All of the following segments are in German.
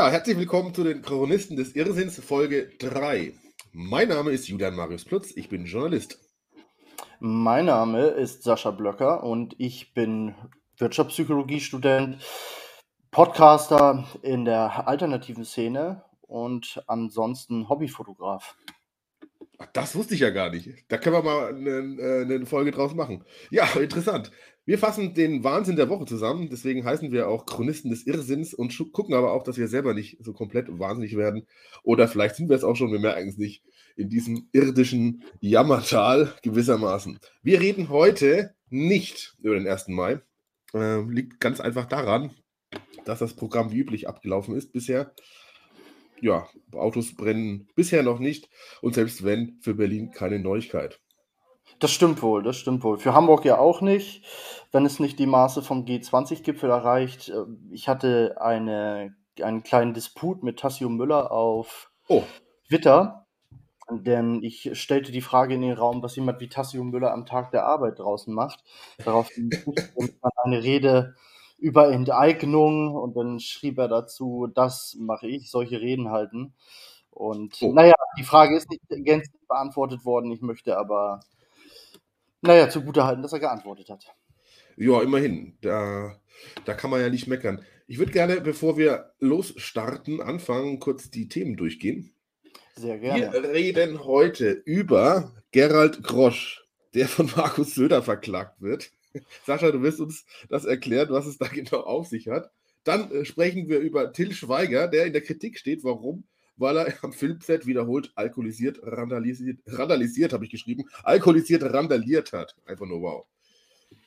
Ja, herzlich willkommen zu den Chronisten des Irrsinns, Folge 3. Mein Name ist Julian Marius Plutz, ich bin Journalist. Mein Name ist Sascha Blöcker und ich bin Wirtschaftspsychologiestudent, Podcaster in der alternativen Szene und ansonsten Hobbyfotograf. Ach, das wusste ich ja gar nicht. Da können wir mal eine, äh, eine Folge draus machen. Ja, interessant. Wir fassen den Wahnsinn der Woche zusammen, deswegen heißen wir auch Chronisten des Irrsinns und gucken aber auch, dass wir selber nicht so komplett wahnsinnig werden. Oder vielleicht sind wir es auch schon, wir merken es nicht, in diesem irdischen Jammertal gewissermaßen. Wir reden heute nicht über den 1. Mai. Äh, liegt ganz einfach daran, dass das Programm wie üblich abgelaufen ist bisher. Ja, Autos brennen bisher noch nicht und selbst wenn, für Berlin keine Neuigkeit. Das stimmt wohl, das stimmt wohl. Für Hamburg ja auch nicht, wenn es nicht die Maße vom G20-Gipfel erreicht. Äh, ich hatte eine, einen kleinen Disput mit Tassio Müller auf oh. Twitter, denn ich stellte die Frage in den Raum, was jemand wie Tassio Müller am Tag der Arbeit draußen macht. Daraufhin eine Rede über Enteignung und dann schrieb er dazu, das mache ich, solche Reden halten. Und oh. naja, die Frage ist nicht gänzlich beantwortet worden. Ich möchte aber naja, zugutehalten, dass er geantwortet hat. Ja, immerhin. Da, da kann man ja nicht meckern. Ich würde gerne, bevor wir losstarten, anfangen, kurz die Themen durchgehen. Sehr gerne. Wir reden heute über Gerald Grosch, der von Markus Söder verklagt wird. Sascha, du wirst uns das erklären, was es da genau auf sich hat. Dann äh, sprechen wir über Till Schweiger, der in der Kritik steht, warum weil er am Filmset wiederholt alkoholisiert, randalisiert, randalisiert habe ich geschrieben, alkoholisiert, randaliert hat. Einfach nur wow.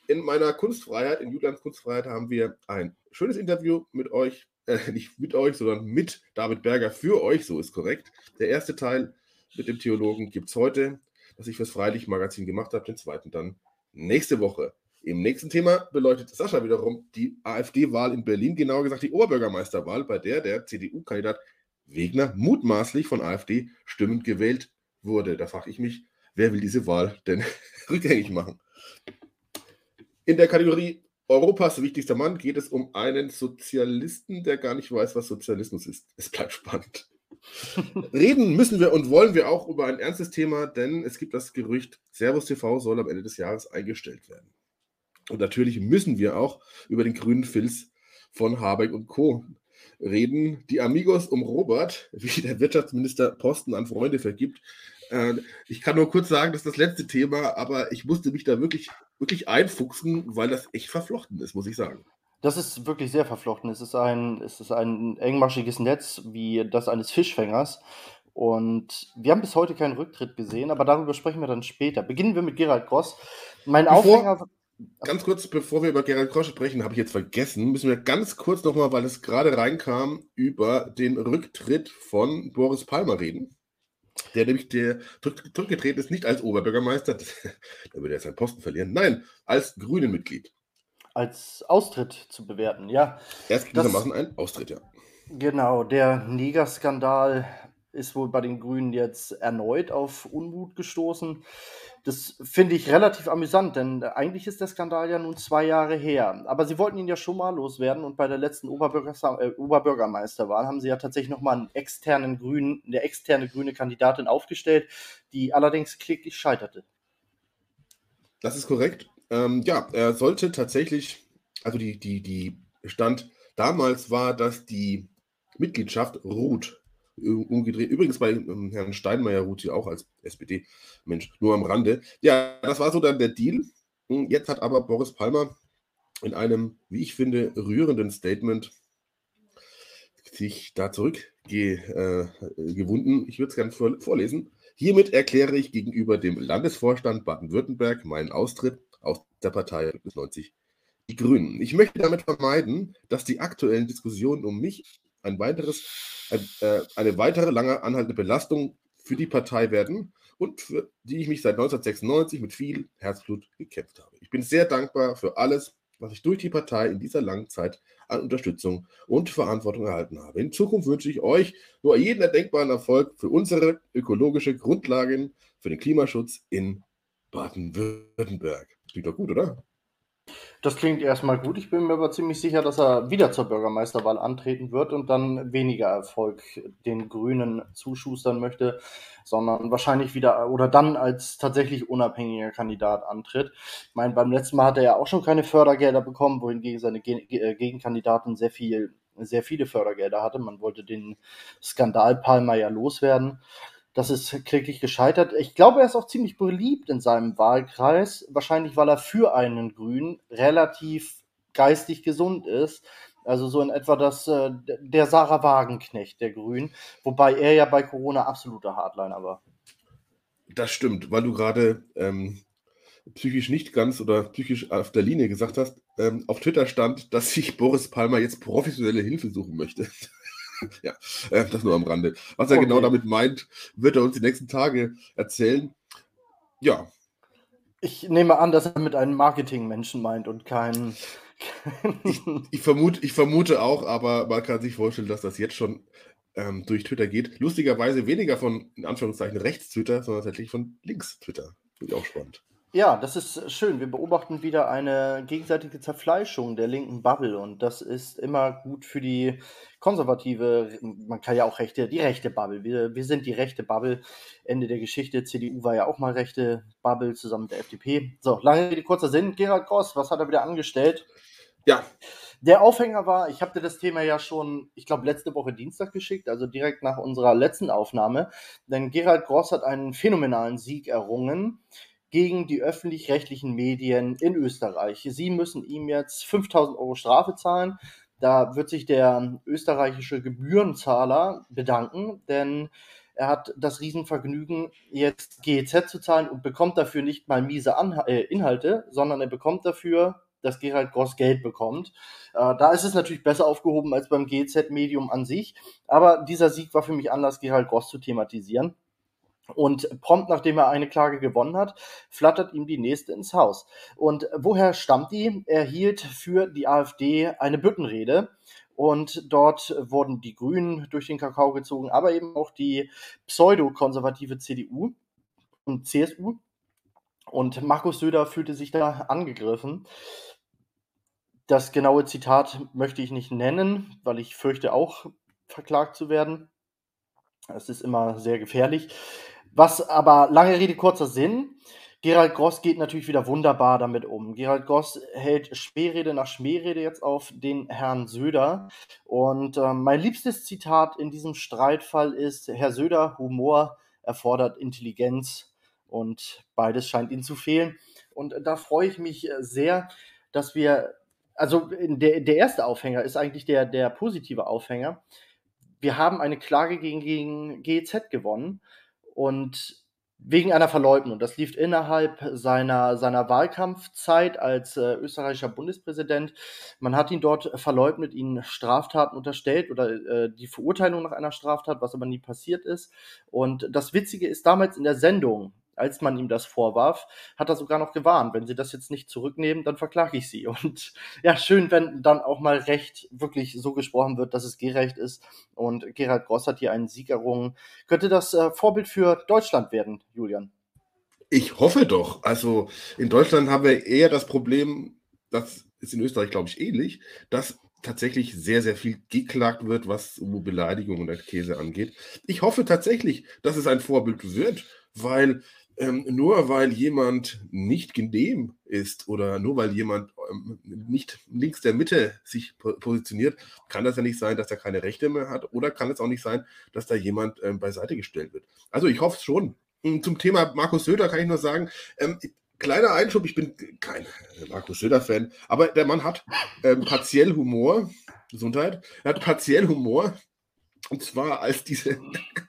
In meiner Kunstfreiheit, in Julians Kunstfreiheit, haben wir ein schönes Interview mit euch, äh, nicht mit euch, sondern mit David Berger für euch, so ist korrekt. Der erste Teil mit dem Theologen gibt es heute, das ich fürs Freilich-Magazin gemacht habe, den zweiten dann nächste Woche. Im nächsten Thema beleuchtet Sascha wiederum die AfD-Wahl in Berlin, genauer gesagt die Oberbürgermeisterwahl, bei der der CDU-Kandidat Wegner mutmaßlich von AfD stimmend gewählt wurde. Da frage ich mich, wer will diese Wahl denn rückgängig machen? In der Kategorie Europas wichtigster Mann geht es um einen Sozialisten, der gar nicht weiß, was Sozialismus ist. Es bleibt spannend. Reden müssen wir und wollen wir auch über ein ernstes Thema, denn es gibt das Gerücht, Servus TV soll am Ende des Jahres eingestellt werden. Und natürlich müssen wir auch über den grünen Filz von Habeck und Co reden. Die Amigos um Robert, wie der Wirtschaftsminister Posten an Freunde vergibt. Äh, ich kann nur kurz sagen, das ist das letzte Thema, aber ich musste mich da wirklich, wirklich einfuchsen, weil das echt verflochten ist, muss ich sagen. Das ist wirklich sehr verflochten. Es ist ein, es ist ein engmaschiges Netz wie das eines Fischfängers. Und wir haben bis heute keinen Rücktritt gesehen, aber darüber sprechen wir dann später. Beginnen wir mit Gerald Gross. Mein Bevor, Aufhänger. Ganz kurz, bevor wir über Gerald Krosch sprechen, habe ich jetzt vergessen, müssen wir ganz kurz nochmal, weil es gerade reinkam, über den Rücktritt von Boris Palmer reden. Der nämlich der zurückgetreten ist, nicht als Oberbürgermeister, da würde er seinen Posten verlieren, nein, als Grünen-Mitglied. Als Austritt zu bewerten, ja. Erst gewissermaßen ein Austritt, ja. Genau, der Negerskandal ist wohl bei den Grünen jetzt erneut auf Unmut gestoßen. Das finde ich relativ amüsant, denn eigentlich ist der Skandal ja nun zwei Jahre her. Aber sie wollten ihn ja schon mal loswerden und bei der letzten Oberbürger äh, Oberbürgermeisterwahl haben sie ja tatsächlich nochmal einen externen Grünen, eine externe grüne Kandidatin aufgestellt, die allerdings kläglich scheiterte. Das ist korrekt. Ähm, ja, er sollte tatsächlich, also die, die, die Stand damals war, dass die Mitgliedschaft ruht umgedreht. Übrigens bei ähm, Herrn Steinmeier ruht sie auch als SPD-Mensch, nur am Rande. Ja, das war so dann der Deal. Hm, jetzt hat aber Boris Palmer in einem, wie ich finde, rührenden Statement sich da zurückgewunden. Äh, ich würde es gerne vor, vorlesen. Hiermit erkläre ich gegenüber dem Landesvorstand Baden-Württemberg meinen Austritt aus der Partei 90 Die Grünen. Ich möchte damit vermeiden, dass die aktuellen Diskussionen um mich ein weiteres, ein, äh, eine weitere lange anhaltende Belastung für die Partei werden und für die ich mich seit 1996 mit viel Herzblut gekämpft habe. Ich bin sehr dankbar für alles, was ich durch die Partei in dieser langen Zeit an Unterstützung und Verantwortung erhalten habe. In Zukunft wünsche ich euch nur jeden erdenkbaren Erfolg für unsere ökologische Grundlagen, für den Klimaschutz in Baden-Württemberg. Klingt doch gut, oder? Das klingt erstmal gut. Ich bin mir aber ziemlich sicher, dass er wieder zur Bürgermeisterwahl antreten wird und dann weniger Erfolg den Grünen zuschustern möchte, sondern wahrscheinlich wieder oder dann als tatsächlich unabhängiger Kandidat antritt. Ich meine, beim letzten Mal hat er ja auch schon keine Fördergelder bekommen, wohingegen seine äh, Gegenkandidatin sehr viel, sehr viele Fördergelder hatte. Man wollte den Skandal Palmer ja loswerden. Das ist kläglich gescheitert. Ich glaube, er ist auch ziemlich beliebt in seinem Wahlkreis. Wahrscheinlich, weil er für einen Grün relativ geistig gesund ist. Also so in etwa das, äh, der Sarah Wagenknecht der Grünen. Wobei er ja bei Corona absoluter Hardliner war. Das stimmt, weil du gerade ähm, psychisch nicht ganz oder psychisch auf der Linie gesagt hast. Ähm, auf Twitter stand, dass sich Boris Palmer jetzt professionelle Hilfe suchen möchte ja, äh, das nur am Rande. Was er genau okay. genau damit meint, wird er uns die nächsten Tage erzählen. Ja. Ich nehme an, dass er mit einem Marketingmenschen meint und keinen. ich, ich, vermute, ich vermute auch, aber man kann sich vorstellen, dass das jetzt schon ähm, durch Twitter geht. Lustigerweise weniger von, in Anführungszeichen, Rechts-Twitter, sondern tatsächlich von Links-Twitter. Finde ich auch spannend. Ja, das ist schön. Wir beobachten wieder eine gegenseitige Zerfleischung der linken Bubble und das ist immer gut für die konservative, man kann ja auch rechte, die rechte Bubble. Wir, wir sind die rechte Bubble. Ende der Geschichte. CDU war ja auch mal rechte Bubble zusammen mit der FDP. So, lange Rede, kurzer Sinn. Gerhard Gross, was hat er wieder angestellt? Ja. Der Aufhänger war, ich habe dir das Thema ja schon, ich glaube, letzte Woche Dienstag geschickt, also direkt nach unserer letzten Aufnahme. Denn Gerhard Gross hat einen phänomenalen Sieg errungen gegen die öffentlich-rechtlichen Medien in Österreich. Sie müssen ihm jetzt 5000 Euro Strafe zahlen. Da wird sich der österreichische Gebührenzahler bedanken, denn er hat das Riesenvergnügen, jetzt GEZ zu zahlen und bekommt dafür nicht mal miese Anha äh, Inhalte, sondern er bekommt dafür, dass Gerald Gross Geld bekommt. Äh, da ist es natürlich besser aufgehoben als beim GEZ-Medium an sich, aber dieser Sieg war für mich Anlass, Gerald Gross zu thematisieren. Und prompt nachdem er eine Klage gewonnen hat, flattert ihm die nächste ins Haus. Und woher stammt die? Er hielt für die AfD eine Büttenrede. Und dort wurden die Grünen durch den Kakao gezogen, aber eben auch die pseudo-konservative CDU und CSU. Und Markus Söder fühlte sich da angegriffen. Das genaue Zitat möchte ich nicht nennen, weil ich fürchte auch verklagt zu werden. Es ist immer sehr gefährlich. Was aber, lange Rede, kurzer Sinn. Gerald Gross geht natürlich wieder wunderbar damit um. Gerald Gross hält Schmährede nach Schmährede jetzt auf den Herrn Söder. Und äh, mein liebstes Zitat in diesem Streitfall ist: Herr Söder, Humor erfordert Intelligenz. Und beides scheint ihm zu fehlen. Und da freue ich mich sehr, dass wir, also der, der erste Aufhänger ist eigentlich der, der positive Aufhänger. Wir haben eine Klage gegen, gegen GEZ gewonnen. Und wegen einer Verleugnung. Das lief innerhalb seiner, seiner Wahlkampfzeit als äh, österreichischer Bundespräsident. Man hat ihn dort verleugnet, ihnen Straftaten unterstellt oder äh, die Verurteilung nach einer Straftat, was aber nie passiert ist. Und das Witzige ist, damals in der Sendung als man ihm das vorwarf, hat er sogar noch gewarnt, wenn sie das jetzt nicht zurücknehmen, dann verklage ich sie. Und ja, schön, wenn dann auch mal Recht wirklich so gesprochen wird, dass es gerecht ist. Und Gerhard Gross hat hier einen Sieg errungen. Könnte das äh, Vorbild für Deutschland werden, Julian? Ich hoffe doch. Also in Deutschland haben wir eher das Problem, das ist in Österreich, glaube ich, ähnlich, dass tatsächlich sehr, sehr viel geklagt wird, was Beleidigung und Käse angeht. Ich hoffe tatsächlich, dass es ein Vorbild wird, weil ähm, nur weil jemand nicht genehm ist oder nur weil jemand ähm, nicht links der Mitte sich po positioniert, kann das ja nicht sein, dass er keine Rechte mehr hat oder kann es auch nicht sein, dass da jemand ähm, beiseite gestellt wird. Also ich hoffe es schon. Hm, zum Thema Markus Söder kann ich nur sagen, ähm, kleiner Einschub, ich bin kein Markus Söder-Fan, aber der Mann hat ähm, partiell Humor, Gesundheit, er hat partiell Humor und zwar als diese,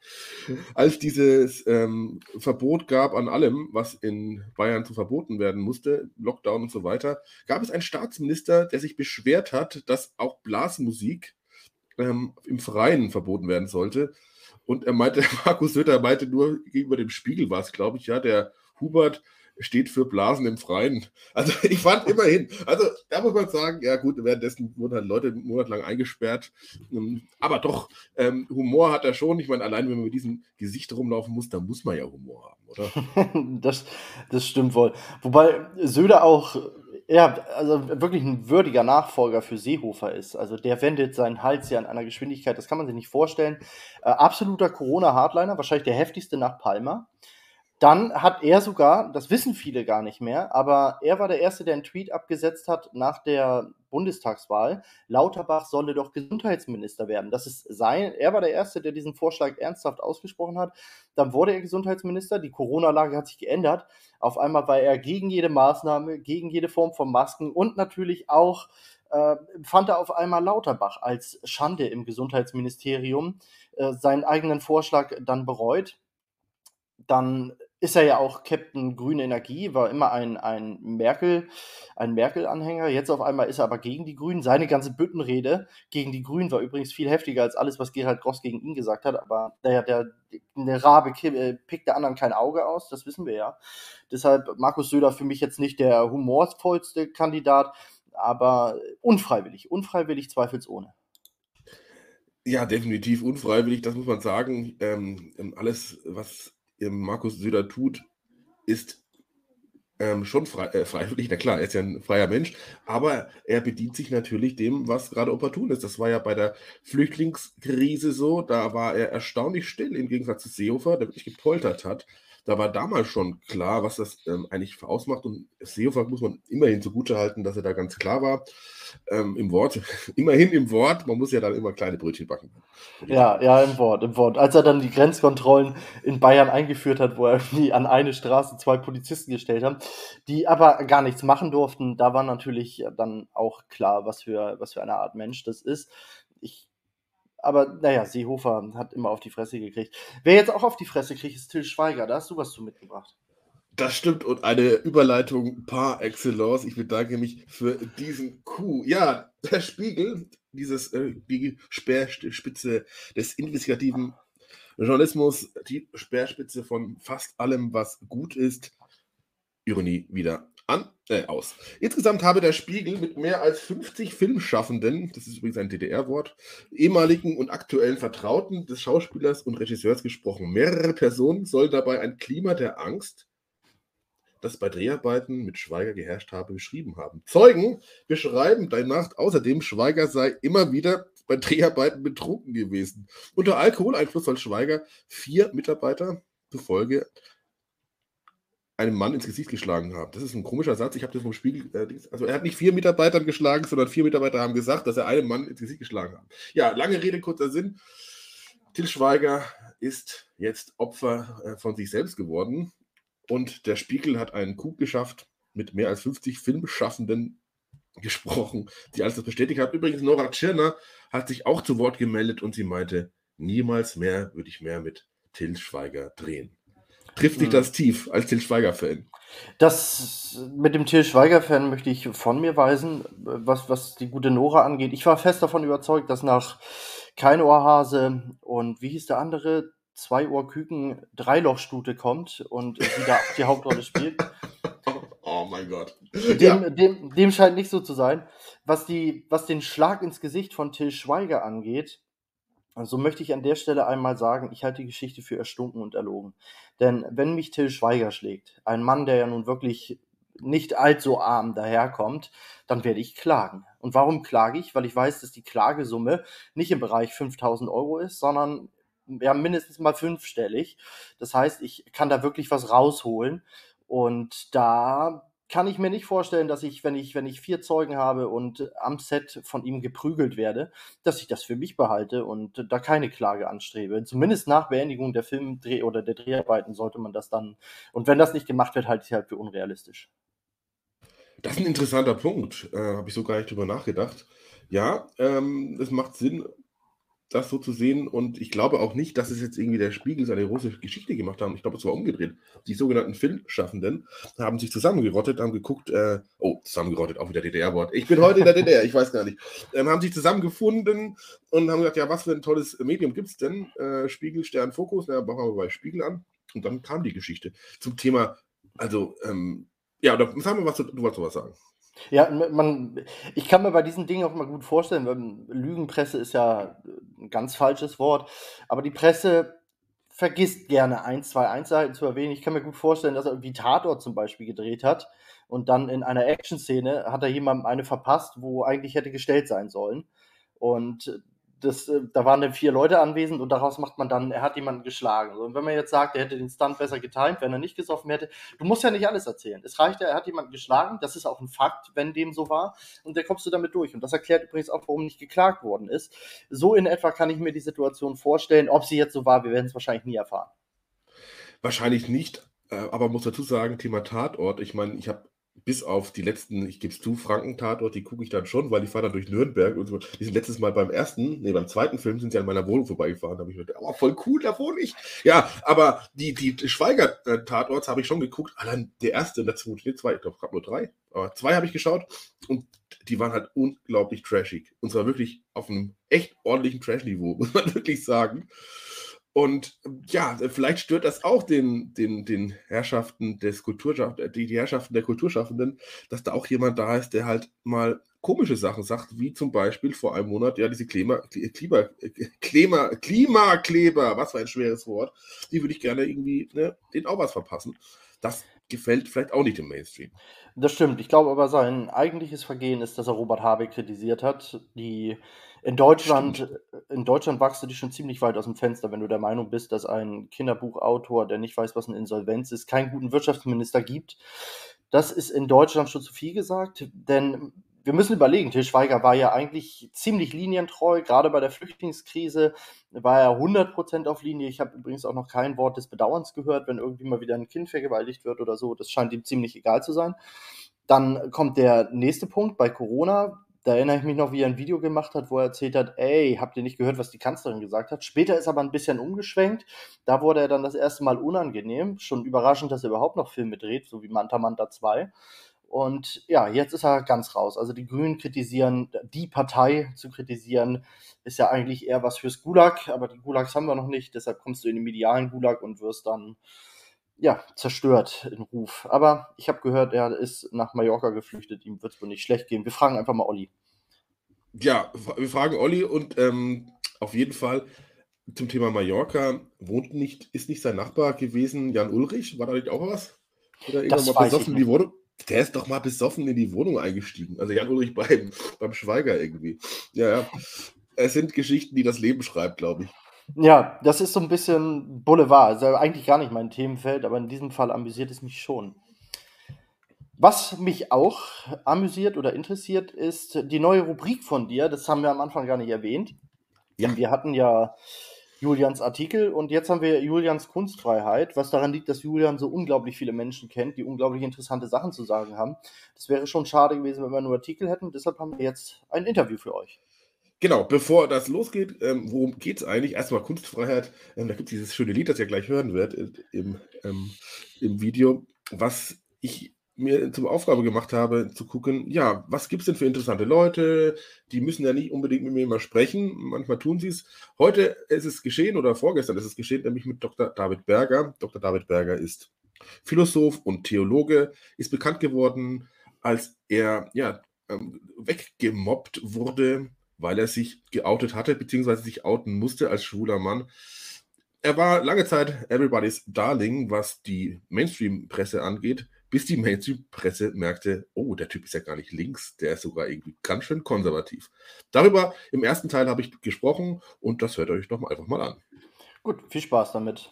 als dieses ähm, Verbot gab an allem, was in Bayern zu verboten werden musste, Lockdown und so weiter, gab es einen Staatsminister, der sich beschwert hat, dass auch Blasmusik ähm, im Freien verboten werden sollte. Und er meinte, Markus Söder meinte nur gegenüber dem Spiegel war es, glaube ich, ja, der Hubert steht für Blasen im Freien. Also ich fand immerhin, also da muss man sagen, ja gut, währenddessen wurden halt Leute monatelang eingesperrt. Ähm, aber doch, ähm, Humor hat er schon. Ich meine, allein wenn man mit diesem Gesicht rumlaufen muss, dann muss man ja Humor haben, oder? das, das stimmt wohl. Wobei Söder auch Ja, also wirklich ein würdiger Nachfolger für Seehofer ist. Also der wendet seinen Hals ja in einer Geschwindigkeit, das kann man sich nicht vorstellen. Äh, absoluter Corona-Hardliner, wahrscheinlich der heftigste nach Palmer. Dann hat er sogar, das wissen viele gar nicht mehr, aber er war der Erste, der einen Tweet abgesetzt hat nach der Bundestagswahl. Lauterbach solle doch Gesundheitsminister werden. Das ist sein, er war der Erste, der diesen Vorschlag ernsthaft ausgesprochen hat. Dann wurde er Gesundheitsminister, die Corona-Lage hat sich geändert. Auf einmal war er gegen jede Maßnahme, gegen jede Form von Masken und natürlich auch äh, fand er auf einmal Lauterbach als Schande im Gesundheitsministerium, äh, seinen eigenen Vorschlag dann bereut. Dann ist er ja auch Captain Grüne Energie, war immer ein, ein Merkel, ein Merkel-Anhänger. Jetzt auf einmal ist er aber gegen die Grünen. Seine ganze Büttenrede gegen die Grünen war übrigens viel heftiger als alles, was Gerhard Gross gegen ihn gesagt hat. Aber der, der, der Rabe äh, pickt der anderen kein Auge aus, das wissen wir ja. Deshalb Markus Söder für mich jetzt nicht der humorvollste Kandidat, aber unfreiwillig, unfreiwillig zweifelsohne. Ja, definitiv unfreiwillig, das muss man sagen. Ähm, alles, was Markus Söder tut, ist ähm, schon frei, äh, freiwillig, na klar, er ist ja ein freier Mensch, aber er bedient sich natürlich dem, was gerade opportun ist. Das war ja bei der Flüchtlingskrise so, da war er erstaunlich still im Gegensatz zu Seehofer, der wirklich gepoltert hat. Da war damals schon klar, was das ähm, eigentlich ausmacht und Seehofer muss man immerhin zugutehalten, dass er da ganz klar war ähm, im Wort, immerhin im Wort, man muss ja dann immer kleine Brötchen backen. Ja, ja, im Wort, im Wort. Als er dann die Grenzkontrollen in Bayern eingeführt hat, wo er an eine Straße zwei Polizisten gestellt haben, die aber gar nichts machen durften, da war natürlich dann auch klar, was für, was für eine Art Mensch das ist. Ich aber naja, Seehofer hat immer auf die Fresse gekriegt. Wer jetzt auch auf die Fresse kriegt, ist Till Schweiger. Da hast du was zu mitgebracht. Das stimmt und eine Überleitung par excellence. Ich bedanke mich für diesen Coup. Ja, der Spiegel, dieses, äh, die Speerspitze des investigativen Journalismus, die Speerspitze von fast allem, was gut ist. Ironie wieder an, äh, aus. Insgesamt habe der Spiegel mit mehr als 50 Filmschaffenden, das ist übrigens ein DDR-Wort, ehemaligen und aktuellen Vertrauten des Schauspielers und Regisseurs gesprochen. Mehrere Personen soll dabei ein Klima der Angst, das bei Dreharbeiten mit Schweiger geherrscht habe, beschrieben haben. Zeugen beschreiben danach außerdem, Schweiger sei immer wieder bei Dreharbeiten betrunken gewesen. Unter Alkoholeinfluss soll Schweiger vier Mitarbeiter zufolge einem Mann ins Gesicht geschlagen haben. Das ist ein komischer Satz. Ich habe das vom Spiegel. Äh, also er hat nicht vier Mitarbeitern geschlagen, sondern vier Mitarbeiter haben gesagt, dass er einem Mann ins Gesicht geschlagen hat. Ja, lange Rede, kurzer Sinn. Till Schweiger ist jetzt Opfer äh, von sich selbst geworden. Und der Spiegel hat einen Coup geschafft mit mehr als 50 Filmschaffenden gesprochen, die alles das bestätigt haben. Übrigens, Nora Tschirner hat sich auch zu Wort gemeldet und sie meinte, niemals mehr würde ich mehr mit Till Schweiger drehen. Trifft dich hm. das tief als Till Schweiger-Fan? Das mit dem Till Schweiger-Fan möchte ich von mir weisen, was, was die gute Nora angeht. Ich war fest davon überzeugt, dass nach Kein Ohrhase und wie hieß der andere? zwei Uhr Küken Dreilochstute kommt und sie da die Hauptrolle spielt. Oh mein Gott. Dem, ja. dem, dem scheint nicht so zu sein. Was, die, was den Schlag ins Gesicht von Till Schweiger angeht, so also möchte ich an der Stelle einmal sagen, ich halte die Geschichte für erstunken und erlogen. Denn wenn mich Till Schweiger schlägt, ein Mann, der ja nun wirklich nicht allzu arm daherkommt, dann werde ich klagen. Und warum klage ich? Weil ich weiß, dass die Klagesumme nicht im Bereich 5000 Euro ist, sondern ja, mindestens mal fünfstellig. Das heißt, ich kann da wirklich was rausholen. Und da kann ich mir nicht vorstellen, dass ich, wenn ich, wenn ich vier Zeugen habe und am Set von ihm geprügelt werde, dass ich das für mich behalte und da keine Klage anstrebe. Zumindest nach Beendigung der Filmdreh oder der Dreharbeiten sollte man das dann. Und wenn das nicht gemacht wird, halte ich halt für unrealistisch. Das ist ein interessanter Punkt. Äh, Habe ich so gar nicht drüber nachgedacht. Ja, ähm, es macht Sinn, das so zu sehen. Und ich glaube auch nicht, dass es jetzt irgendwie der Spiegel seine große Geschichte gemacht haben. Ich glaube, es war umgedreht. Die sogenannten Filmschaffenden haben sich zusammengerottet, haben geguckt, äh, oh, zusammengerottet, auch wieder DDR-Wort. Ich bin heute in der DDR, ich weiß gar nicht. Ähm, haben sich zusammengefunden und haben gesagt, ja, was für ein tolles Medium gibt es denn? Äh, Spiegel, Stern, Fokus, na, machen wir bei Spiegel an. Und dann kam die Geschichte zum Thema, also, ähm, ja, da, sagen wir was, du wolltest was sagen. Ja, man ich kann mir bei diesen Dingen auch mal gut vorstellen, weil Lügenpresse ist ja ein ganz falsches Wort, aber die Presse vergisst gerne ein, zwei Einzelheiten zu erwähnen. Ich kann mir gut vorstellen, dass er irgendwie Tatort zum Beispiel gedreht hat Und dann in einer Action-Szene hat er jemandem eine verpasst, wo eigentlich hätte gestellt sein sollen. Und das, äh, da waren dann vier Leute anwesend und daraus macht man dann, er hat jemanden geschlagen. Und wenn man jetzt sagt, er hätte den Stunt besser getimt, wenn er nicht gesoffen hätte, du musst ja nicht alles erzählen. Es reicht ja, er hat jemanden geschlagen, das ist auch ein Fakt, wenn dem so war, und da kommst du damit durch. Und das erklärt übrigens auch, warum nicht geklagt worden ist. So in etwa kann ich mir die Situation vorstellen. Ob sie jetzt so war, wir werden es wahrscheinlich nie erfahren. Wahrscheinlich nicht, äh, aber muss dazu sagen, Thema Tatort, ich meine, ich habe bis auf die letzten, ich gebe es zu, Franken-Tatort, die gucke ich dann schon, weil ich fahre dann durch Nürnberg und so. Die sind letztes Mal beim ersten, nee, beim zweiten Film sind sie an meiner Wohnung vorbeigefahren. Da habe ich gedacht, oh, voll cool, da wohne ich. Ja, aber die, die Schweiger-Tatorts habe ich schon geguckt. Allein der erste und der zweite, nee, zwei, ich glaube, gerade nur drei. Aber zwei habe ich geschaut und die waren halt unglaublich trashig. Und zwar wirklich auf einem echt ordentlichen Trash-Niveau, muss man wirklich sagen. Und ja, vielleicht stört das auch den, den, den Herrschaften des Kulturschaffenden, die, die Herrschaften der Kulturschaffenden, dass da auch jemand da ist, der halt mal komische Sachen sagt, wie zum Beispiel vor einem Monat, ja, diese Klima, Klima, Klima, Klimakleber, was für ein schweres Wort, die würde ich gerne irgendwie, ne, den auch was verpassen. Das gefällt vielleicht auch nicht im Mainstream. Das stimmt. Ich glaube aber, sein eigentliches Vergehen ist, dass er Robert Habeck kritisiert hat, die in Deutschland, in Deutschland wachst du dich schon ziemlich weit aus dem Fenster, wenn du der Meinung bist, dass ein Kinderbuchautor, der nicht weiß, was eine Insolvenz ist, keinen guten Wirtschaftsminister gibt. Das ist in Deutschland schon zu viel gesagt, denn wir müssen überlegen, Til Schweiger war ja eigentlich ziemlich linientreu, gerade bei der Flüchtlingskrise war er 100% auf Linie. Ich habe übrigens auch noch kein Wort des Bedauerns gehört, wenn irgendwie mal wieder ein Kind vergewaltigt wird oder so. Das scheint ihm ziemlich egal zu sein. Dann kommt der nächste Punkt bei Corona da erinnere ich mich noch, wie er ein Video gemacht hat, wo er erzählt hat, ey, habt ihr nicht gehört, was die Kanzlerin gesagt hat? Später ist aber ein bisschen umgeschwenkt. Da wurde er dann das erste Mal unangenehm. Schon überraschend, dass er überhaupt noch Filme dreht, so wie Manta Manta 2. Und ja, jetzt ist er ganz raus. Also die Grünen kritisieren, die Partei zu kritisieren, ist ja eigentlich eher was fürs Gulag, aber die Gulags haben wir noch nicht, deshalb kommst du in den medialen Gulag und wirst dann ja, zerstört in Ruf. Aber ich habe gehört, er ist nach Mallorca geflüchtet, ihm wird es wohl nicht schlecht gehen. Wir fragen einfach mal Olli. Ja, wir fragen Olli und ähm, auf jeden Fall zum Thema Mallorca wohnt nicht, ist nicht sein Nachbar gewesen, Jan Ulrich? War da nicht auch was? Oder irgendwann mal besoffen in die Wohnung? Der ist doch mal besoffen in die Wohnung eingestiegen. Also Jan Ulrich beim, beim Schweiger irgendwie. Ja, ja. Es sind Geschichten, die das Leben schreibt, glaube ich. Ja, das ist so ein bisschen Boulevard. Also eigentlich gar nicht mein Themenfeld, aber in diesem Fall amüsiert es mich schon. Was mich auch amüsiert oder interessiert, ist die neue Rubrik von dir. Das haben wir am Anfang gar nicht erwähnt. Ja. Wir hatten ja Julians Artikel und jetzt haben wir Julians Kunstfreiheit, was daran liegt, dass Julian so unglaublich viele Menschen kennt, die unglaublich interessante Sachen zu sagen haben. Das wäre schon schade gewesen, wenn wir nur Artikel hätten. Deshalb haben wir jetzt ein Interview für euch. Genau, bevor das losgeht, ähm, worum geht es eigentlich? Erstmal Kunstfreiheit. Ähm, da gibt es dieses schöne Lied, das ihr gleich hören werdet im, ähm, im Video, was ich mir zum Aufgabe gemacht habe, zu gucken, ja, was gibt es denn für interessante Leute? Die müssen ja nicht unbedingt mit mir immer sprechen, manchmal tun sie es. Heute ist es geschehen oder vorgestern ist es geschehen, nämlich mit Dr. David Berger. Dr. David Berger ist Philosoph und Theologe, ist bekannt geworden, als er ja, ähm, weggemobbt wurde weil er sich geoutet hatte, beziehungsweise sich outen musste als schwuler Mann. Er war lange Zeit Everybody's Darling, was die Mainstream-Presse angeht, bis die Mainstream-Presse merkte, oh, der Typ ist ja gar nicht links, der ist sogar irgendwie ganz schön konservativ. Darüber im ersten Teil habe ich gesprochen und das hört euch doch mal einfach mal an. Gut, viel Spaß damit.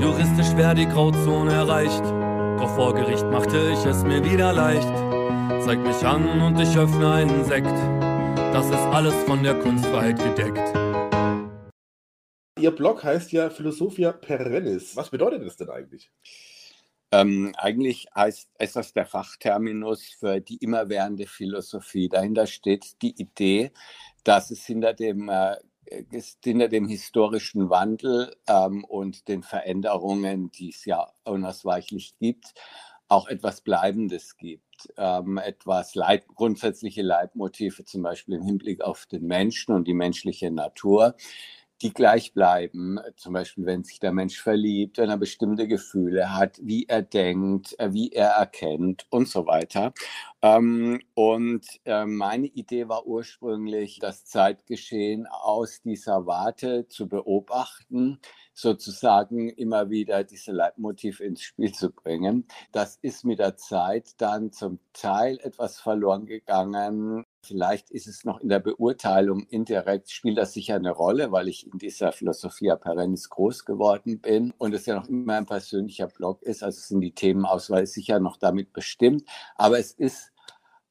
Juristisch wäre die Grauzone erreicht, doch vor Gericht machte ich es mir wieder leicht zeig mich an und ich öffne einen Sekt. Das ist alles von der Kunstfreiheit gedeckt. Ihr Blog heißt ja Philosophia Perennis. Was bedeutet das denn eigentlich? Ähm, eigentlich heißt, ist das der Fachterminus für die immerwährende Philosophie. Dahinter steht die Idee, dass es hinter dem, äh, hinter dem historischen Wandel ähm, und den Veränderungen, die es ja unausweichlich gibt, auch etwas Bleibendes gibt. Ähm, etwas Leit grundsätzliche Leitmotive, zum Beispiel im Hinblick auf den Menschen und die menschliche Natur, die gleich bleiben. Zum Beispiel, wenn sich der Mensch verliebt, wenn er bestimmte Gefühle hat, wie er denkt, äh, wie er erkennt und so weiter. Ähm, und äh, meine Idee war ursprünglich, das Zeitgeschehen aus dieser Warte zu beobachten, sozusagen immer wieder diese Leitmotiv ins Spiel zu bringen. Das ist mit der Zeit dann zum Teil etwas verloren gegangen. Vielleicht ist es noch in der Beurteilung indirekt, spielt das sicher eine Rolle, weil ich in dieser Philosophia perennis groß geworden bin und es ja noch immer ein persönlicher Blog ist. Also sind die Themenauswahl sicher noch damit bestimmt. Aber es ist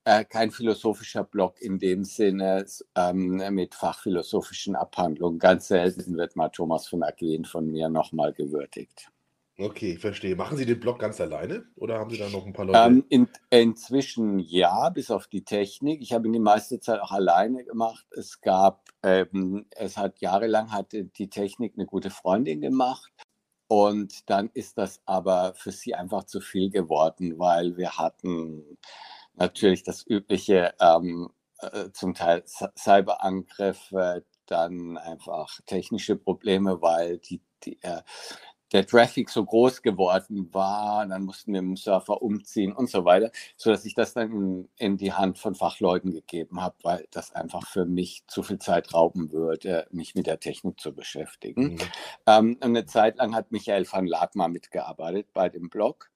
äh, kein philosophischer Blog in dem Sinne ähm, mit fachphilosophischen Abhandlungen. Ganz selten wird mal Thomas von Aquin von mir nochmal gewürdigt. Okay, ich verstehe. Machen Sie den Blog ganz alleine oder haben Sie da noch ein paar Leute? Ähm, in, inzwischen ja, bis auf die Technik. Ich habe ihn die meiste Zeit auch alleine gemacht. Es gab, ähm, es hat jahrelang hat die Technik eine gute Freundin gemacht. Und dann ist das aber für sie einfach zu viel geworden, weil wir hatten natürlich das übliche, ähm, äh, zum Teil Cyberangriffe, dann einfach technische Probleme, weil die, die äh, der Traffic so groß geworden war, dann mussten wir dem Surfer umziehen und so weiter, sodass ich das dann in, in die Hand von Fachleuten gegeben habe, weil das einfach für mich zu viel Zeit rauben würde, mich mit der Technik zu beschäftigen. Mhm. Ähm, eine Zeit lang hat Michael van Laak mitgearbeitet bei dem Blog.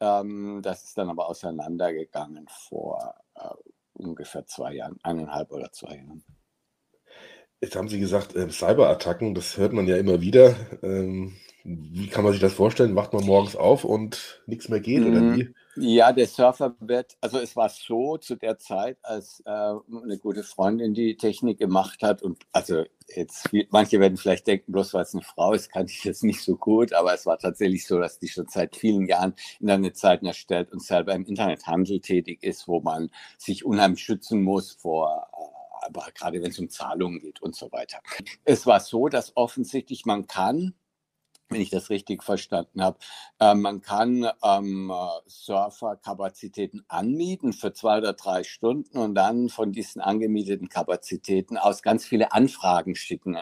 Ähm, das ist dann aber auseinandergegangen vor äh, ungefähr zwei Jahren, eineinhalb oder zwei Jahren. Jetzt haben Sie gesagt, äh, Cyberattacken, das hört man ja immer wieder. Ähm, wie kann man sich das vorstellen? Wacht man morgens auf und nichts mehr geht oder mhm. wie? Ja, der Surfer wird, also es war so zu der Zeit, als äh, eine gute Freundin die Technik gemacht hat und also jetzt, manche werden vielleicht denken, bloß weil es eine Frau ist, kann ich das nicht so gut, aber es war tatsächlich so, dass die schon seit vielen Jahren Internetseiten erstellt und selber im Internethandel tätig ist, wo man sich unheimlich schützen muss vor äh, aber gerade wenn es um Zahlungen geht und so weiter. Es war so, dass offensichtlich man kann wenn ich das richtig verstanden habe. Äh, man kann ähm, Surferkapazitäten anmieten für zwei oder drei Stunden und dann von diesen angemieteten Kapazitäten aus ganz viele Anfragen schicken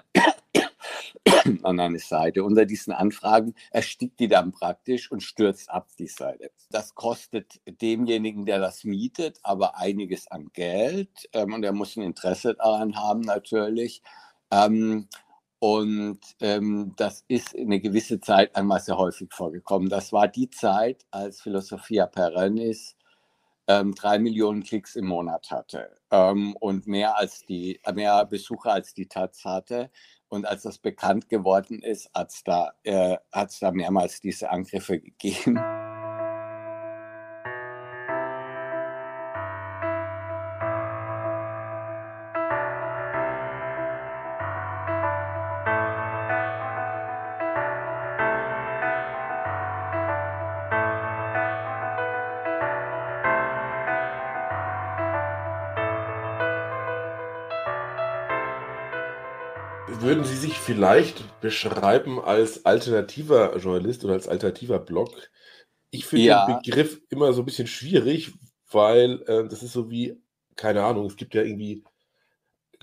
an eine Seite. Unter diesen Anfragen erstickt die dann praktisch und stürzt ab die Seite. Das kostet demjenigen, der das mietet, aber einiges an Geld ähm, und er muss ein Interesse daran haben natürlich. Ähm, und ähm, das ist eine gewisse Zeit einmal sehr häufig vorgekommen. Das war die Zeit, als Philosophia Perennis ähm, drei Millionen Klicks im Monat hatte ähm, und mehr, als die, mehr Besucher als die Taz hatte. Und als das bekannt geworden ist, hat es da, äh, da mehrmals diese Angriffe gegeben. Sich vielleicht beschreiben als alternativer Journalist oder als alternativer Blog? Ich finde ja. den Begriff immer so ein bisschen schwierig, weil äh, das ist so wie, keine Ahnung, es gibt ja irgendwie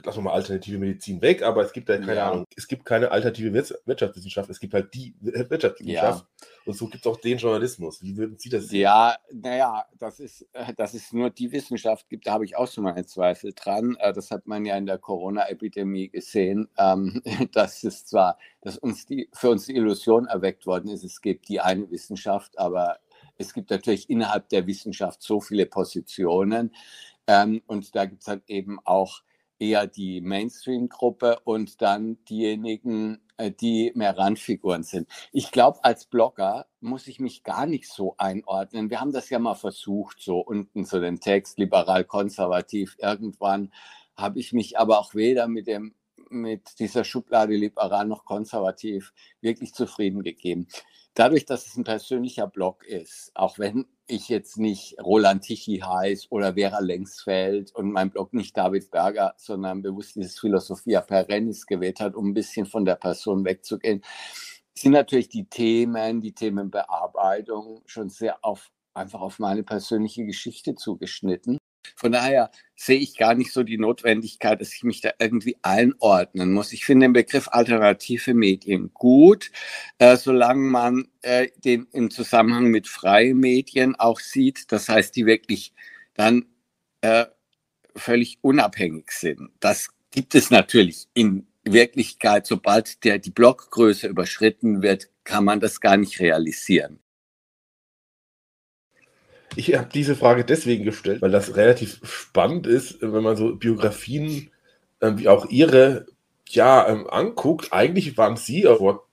lassen wir mal alternative Medizin weg, aber es gibt ja keine ja. Ahnung, es gibt keine alternative Wirtschaftswissenschaft, es gibt halt die Wirtschaftswissenschaft. Ja. Und so gibt es auch den Journalismus. Wie würden Sie das sehen? Ja, naja, das ist, äh, dass es nur die Wissenschaft gibt, da habe ich auch schon meine Zweifel dran. Äh, das hat man ja in der Corona-Epidemie gesehen, ähm, dass es zwar, dass uns die, für uns die Illusion erweckt worden ist, es gibt die eine Wissenschaft, aber es gibt natürlich innerhalb der Wissenschaft so viele Positionen. Ähm, und da gibt es halt eben auch eher die Mainstream-Gruppe und dann diejenigen, äh, die mehr Randfiguren sind. Ich glaube, als Blogger muss ich mich gar nicht so einordnen. Wir haben das ja mal versucht, so unten so den Text liberal-konservativ. Irgendwann habe ich mich aber auch weder mit dem mit dieser Schublade liberal noch konservativ wirklich zufrieden gegeben. Dadurch, dass es ein persönlicher Blog ist, auch wenn ich jetzt nicht Roland Tichy heiße oder Vera Längsfeld und mein Blog nicht David Berger, sondern bewusst dieses Philosophia Perennis gewählt hat, um ein bisschen von der Person wegzugehen, sind natürlich die Themen, die Themenbearbeitung schon sehr auf, einfach auf meine persönliche Geschichte zugeschnitten. Von daher sehe ich gar nicht so die Notwendigkeit, dass ich mich da irgendwie einordnen muss. Ich finde den Begriff alternative Medien gut, äh, solange man äh, den im Zusammenhang mit freien Medien auch sieht. Das heißt, die wirklich dann äh, völlig unabhängig sind. Das gibt es natürlich in Wirklichkeit. Sobald der, die Blockgröße überschritten wird, kann man das gar nicht realisieren. Ich habe diese Frage deswegen gestellt, weil das relativ spannend ist, wenn man so Biografien äh, wie auch ihre ja ähm, anguckt. Eigentlich waren sie vor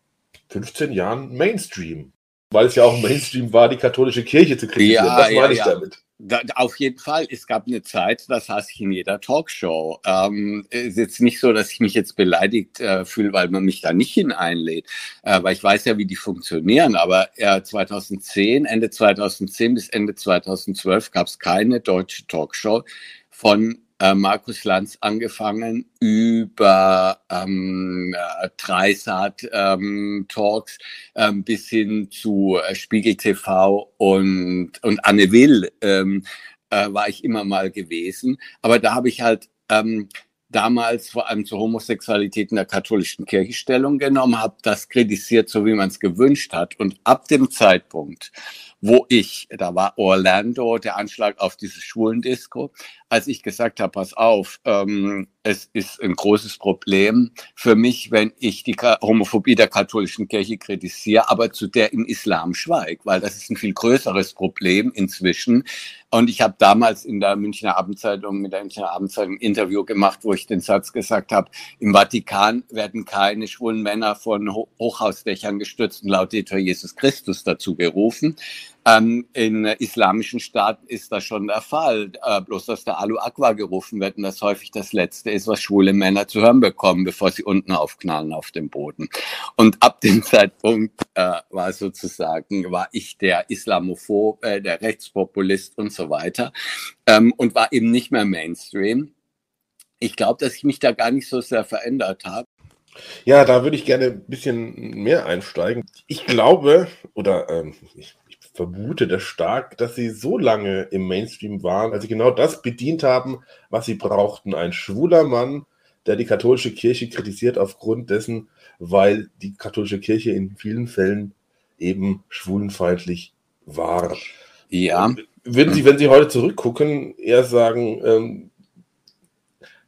15 Jahren Mainstream, weil es ja auch Mainstream war, die katholische Kirche zu kritisieren. Ja, das meine ja, ich ja. damit. Da, auf jeden Fall. Es gab eine Zeit, das saß ich in jeder Talkshow. Ähm, ist jetzt nicht so, dass ich mich jetzt beleidigt äh, fühle, weil man mich da nicht hineinlädt, äh, weil ich weiß ja, wie die funktionieren. Aber äh, 2010, Ende 2010 bis Ende 2012 gab es keine deutsche Talkshow von äh, Markus Lanz angefangen über ähm, äh, Dreisat-Talks ähm, ähm, bis hin zu äh, Spiegel TV und, und Anne Will ähm, äh, war ich immer mal gewesen. Aber da habe ich halt ähm, damals vor allem zur Homosexualität in der katholischen Kirche Stellung genommen, habe das kritisiert, so wie man es gewünscht hat. Und ab dem Zeitpunkt, wo ich, da war Orlando, der Anschlag auf dieses Schwulendisco, als ich gesagt habe, pass auf, ähm, es ist ein großes Problem für mich, wenn ich die Homophobie der katholischen Kirche kritisiere, aber zu der im Islam schweige, weil das ist ein viel größeres Problem inzwischen. Und ich habe damals in der Münchner Abendzeitung mit der Münchner Abendzeitung ein Interview gemacht, wo ich den Satz gesagt habe, im Vatikan werden keine schwulen Männer von Hochhausdächern gestürzt und Laudetur Jesus Christus dazu gerufen. Ähm, in islamischen Staaten ist das schon der Fall, äh, bloß dass der Alu Aqua gerufen wird und das häufig das Letzte ist, was schwule Männer zu hören bekommen, bevor sie unten aufknallen auf dem Boden. Und ab dem Zeitpunkt äh, war sozusagen, war ich der Islamophob, äh, der Rechtspopulist und so weiter ähm, und war eben nicht mehr Mainstream. Ich glaube, dass ich mich da gar nicht so sehr verändert habe. Ja, da würde ich gerne ein bisschen mehr einsteigen. Ich glaube, oder ähm, ich vermute das stark, dass sie so lange im Mainstream waren, weil sie genau das bedient haben, was sie brauchten. Ein schwuler Mann, der die katholische Kirche kritisiert aufgrund dessen, weil die katholische Kirche in vielen Fällen eben schwulenfeindlich war. Ja. Würden Sie, wenn Sie heute zurückgucken, eher sagen, ähm,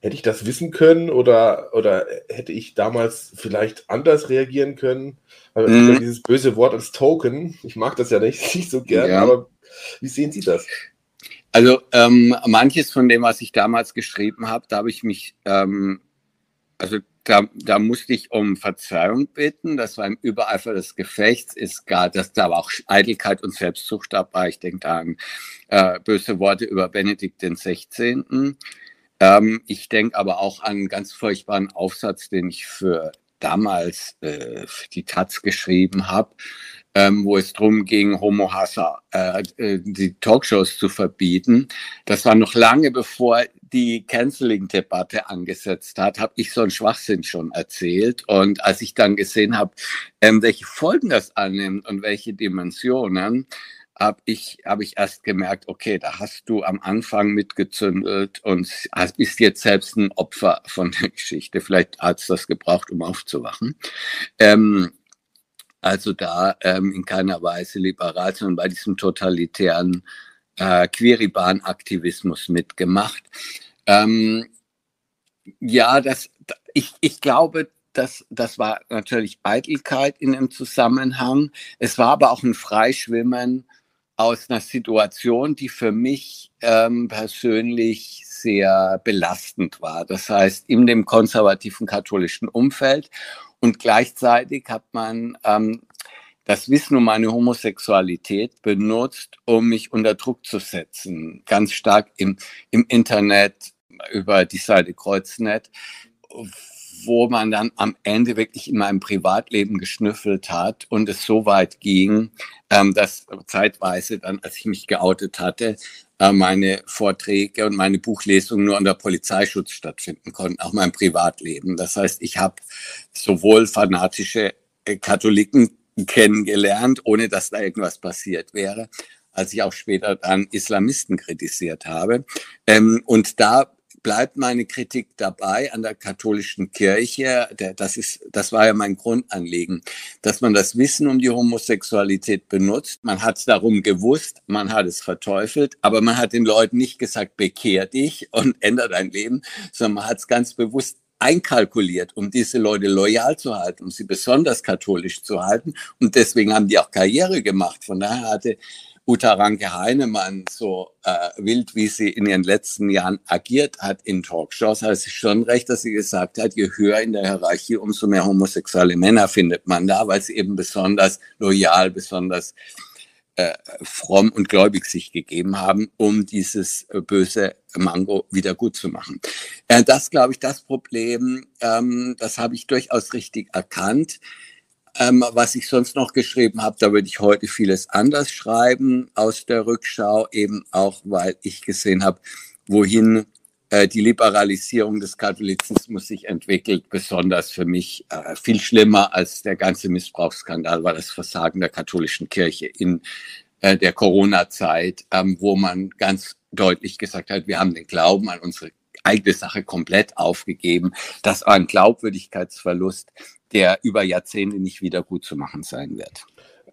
hätte ich das wissen können oder, oder hätte ich damals vielleicht anders reagieren können? Mhm. dieses böse Wort als Token, ich mag das ja nicht, nicht so gern, ja. aber wie sehen Sie das? Also ähm, manches von dem, was ich damals geschrieben habe, da habe ich mich, ähm, also da, da musste ich um Verzeihung bitten. Das war im Übereifer des Gefechts, ist gar, dass da war auch Eitelkeit und Selbstsucht dabei. Ich denke da an äh, böse Worte über Benedikt den 16. Ähm, ich denke aber auch an einen ganz furchtbaren Aufsatz, den ich für damals äh, für die Taz geschrieben habe, ähm, wo es darum ging, Homo Hassa, äh, äh, die Talkshows zu verbieten. Das war noch lange bevor die Canceling-Debatte angesetzt hat, habe ich so einen Schwachsinn schon erzählt. Und als ich dann gesehen habe, ähm, welche Folgen das annimmt und welche Dimensionen, habe ich, hab ich erst gemerkt, okay, da hast du am Anfang mitgezündelt und bist jetzt selbst ein Opfer von der Geschichte. Vielleicht hat es das gebraucht, um aufzuwachen. Ähm, also da ähm, in keiner Weise liberal, sondern bei diesem totalitären äh, Queriban-Aktivismus mitgemacht. Ähm, ja, das, ich, ich glaube, das, das war natürlich Eitelkeit in dem Zusammenhang. Es war aber auch ein Freischwimmen aus einer Situation, die für mich ähm, persönlich sehr belastend war. Das heißt, in dem konservativen katholischen Umfeld. Und gleichzeitig hat man ähm, das Wissen um meine Homosexualität benutzt, um mich unter Druck zu setzen. Ganz stark im, im Internet, über die Seite Kreuznet, wo man dann am Ende wirklich in meinem Privatleben geschnüffelt hat und es so weit ging, ähm, dass zeitweise dann, als ich mich geoutet hatte, äh, meine Vorträge und meine Buchlesungen nur unter Polizeischutz stattfinden konnten, auch mein Privatleben. Das heißt, ich habe sowohl fanatische äh, Katholiken kennengelernt, ohne dass da irgendwas passiert wäre, als ich auch später dann Islamisten kritisiert habe. Ähm, und da bleibt meine Kritik dabei an der katholischen Kirche. Das ist, das war ja mein Grundanliegen, dass man das Wissen um die Homosexualität benutzt. Man hat es darum gewusst, man hat es verteufelt, aber man hat den Leuten nicht gesagt, bekehr dich und ändere dein Leben, sondern man hat es ganz bewusst einkalkuliert, um diese Leute loyal zu halten, um sie besonders katholisch zu halten. Und deswegen haben die auch Karriere gemacht. Von daher hatte Uta Ranke Heinemann so äh, wild, wie sie in ihren letzten Jahren agiert hat in Talkshows, hat sie schon recht, dass sie gesagt hat, je höher in der Hierarchie, umso mehr homosexuelle Männer findet man da, weil sie eben besonders loyal, besonders äh, fromm und gläubig sich gegeben haben, um dieses äh, böse Mango wieder gut zu machen. Äh, das, glaube ich, das Problem, ähm, das habe ich durchaus richtig erkannt. Ähm, was ich sonst noch geschrieben habe, da würde ich heute vieles anders schreiben aus der Rückschau, eben auch, weil ich gesehen habe, wohin äh, die Liberalisierung des Katholizismus sich entwickelt. Besonders für mich äh, viel schlimmer als der ganze Missbrauchsskandal war das Versagen der katholischen Kirche in äh, der Corona-Zeit, ähm, wo man ganz deutlich gesagt hat, wir haben den Glauben an unsere eigene Sache komplett aufgegeben. Das war ein Glaubwürdigkeitsverlust, der über Jahrzehnte nicht wieder gut zu machen sein wird.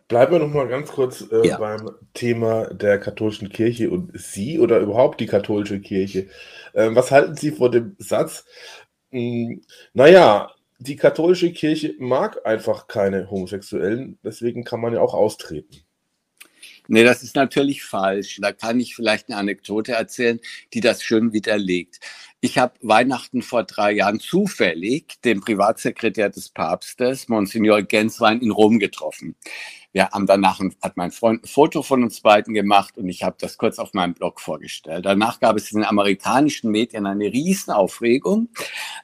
Bleiben wir noch mal ganz kurz äh, ja. beim Thema der katholischen Kirche und Sie oder überhaupt die katholische Kirche. Äh, was halten Sie vor dem Satz? Hm, naja, die katholische Kirche mag einfach keine Homosexuellen, deswegen kann man ja auch austreten. Nee, das ist natürlich falsch. Da kann ich vielleicht eine Anekdote erzählen, die das schön widerlegt. Ich habe Weihnachten vor drei Jahren zufällig den Privatsekretär des Papstes, Monsignor Genswein, in Rom getroffen. Wir haben danach, hat mein Freund ein Foto von uns beiden gemacht und ich habe das kurz auf meinem Blog vorgestellt. Danach gab es in den amerikanischen Medien eine Riesenaufregung.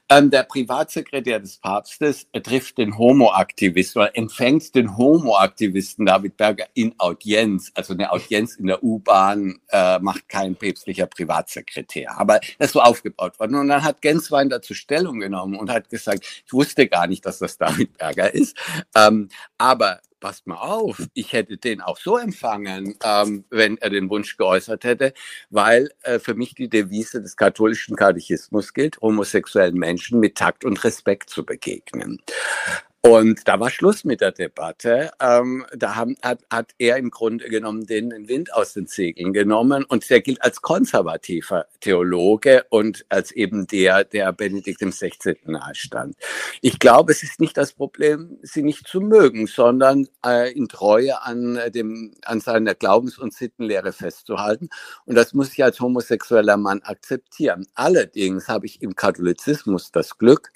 Ähm, der Privatsekretär des Papstes trifft den Homoaktivisten oder empfängt den Homoaktivisten David Berger in Audienz. Also eine Audienz in der U-Bahn äh, macht kein päpstlicher Privatsekretär. Aber das so aufgebaut worden. Und dann hat Genswein dazu Stellung genommen und hat gesagt, ich wusste gar nicht, dass das David Berger ist. Ähm, aber passt mal auf, ich hätte den auch so empfangen, ähm, wenn er den Wunsch geäußert hätte, weil äh, für mich die Devise des katholischen Katechismus gilt, homosexuellen Menschen mit Takt und Respekt zu begegnen. Und da war Schluss mit der Debatte. Ähm, da haben, hat, hat er im Grunde genommen den, den Wind aus den Segeln genommen und der gilt als konservativer Theologe und als eben der, der Benedikt XVI. nahestand. Ich glaube, es ist nicht das Problem, sie nicht zu mögen, sondern äh, in Treue an, dem, an seiner Glaubens- und Sittenlehre festzuhalten. Und das muss ich als homosexueller Mann akzeptieren. Allerdings habe ich im Katholizismus das Glück,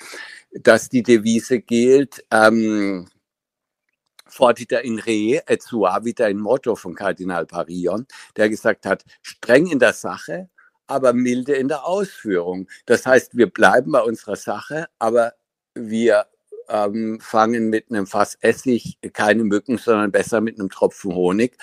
dass die Devise gilt, ähm, fortiter in re et suavita in motto von Kardinal Parion, der gesagt hat, streng in der Sache, aber milde in der Ausführung. Das heißt, wir bleiben bei unserer Sache, aber wir ähm, fangen mit einem Fass Essig keine Mücken, sondern besser mit einem Tropfen Honig.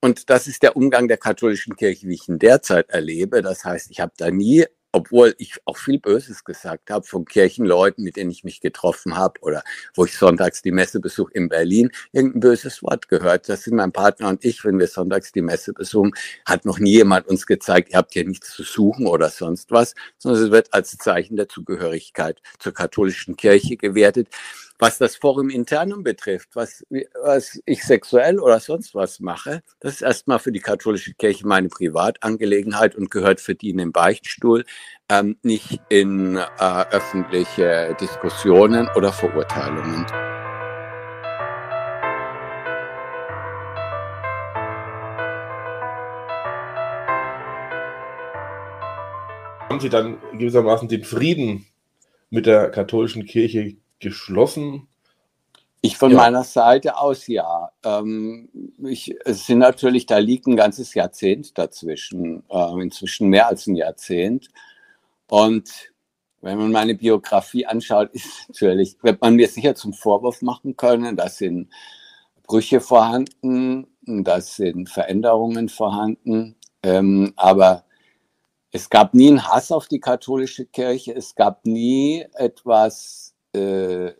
Und das ist der Umgang der katholischen Kirche, wie ich ihn derzeit erlebe. Das heißt, ich habe da nie obwohl ich auch viel Böses gesagt habe von Kirchenleuten, mit denen ich mich getroffen habe oder wo ich sonntags die Messe besuche in Berlin, irgendein böses Wort gehört. Das sind mein Partner und ich, wenn wir sonntags die Messe besuchen, hat noch nie jemand uns gezeigt, ihr habt hier nichts zu suchen oder sonst was, sondern es wird als Zeichen der Zugehörigkeit zur katholischen Kirche gewertet. Was das Forum Internum betrifft, was, was ich sexuell oder sonst was mache, das ist erstmal für die katholische Kirche meine Privatangelegenheit und gehört für die in den Beichtstuhl, ähm, nicht in äh, öffentliche Diskussionen oder Verurteilungen. Haben Sie dann gewissermaßen den Frieden mit der katholischen Kirche geschlossen? Ich von ja. meiner Seite aus ja. Ähm, ich, es sind natürlich, da liegt ein ganzes Jahrzehnt dazwischen, äh, inzwischen mehr als ein Jahrzehnt. Und wenn man meine Biografie anschaut, ist natürlich, wird man mir sicher zum Vorwurf machen können, da sind Brüche vorhanden, da sind Veränderungen vorhanden. Ähm, aber es gab nie einen Hass auf die katholische Kirche, es gab nie etwas äh,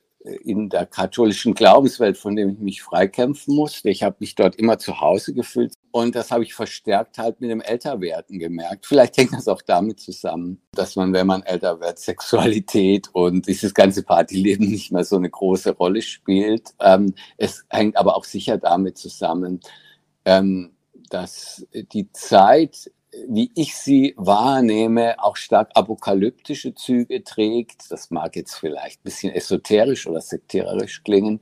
in der katholischen Glaubenswelt, von dem ich mich freikämpfen musste. Ich habe mich dort immer zu Hause gefühlt und das habe ich verstärkt halt mit dem Älterwerden gemerkt. Vielleicht hängt das auch damit zusammen, dass man, wenn man älter wird, Sexualität und dieses ganze Partyleben nicht mehr so eine große Rolle spielt. Ähm, es hängt aber auch sicher damit zusammen, ähm, dass die Zeit wie ich sie wahrnehme, auch stark apokalyptische Züge trägt. Das mag jetzt vielleicht ein bisschen esoterisch oder sekterisch klingen.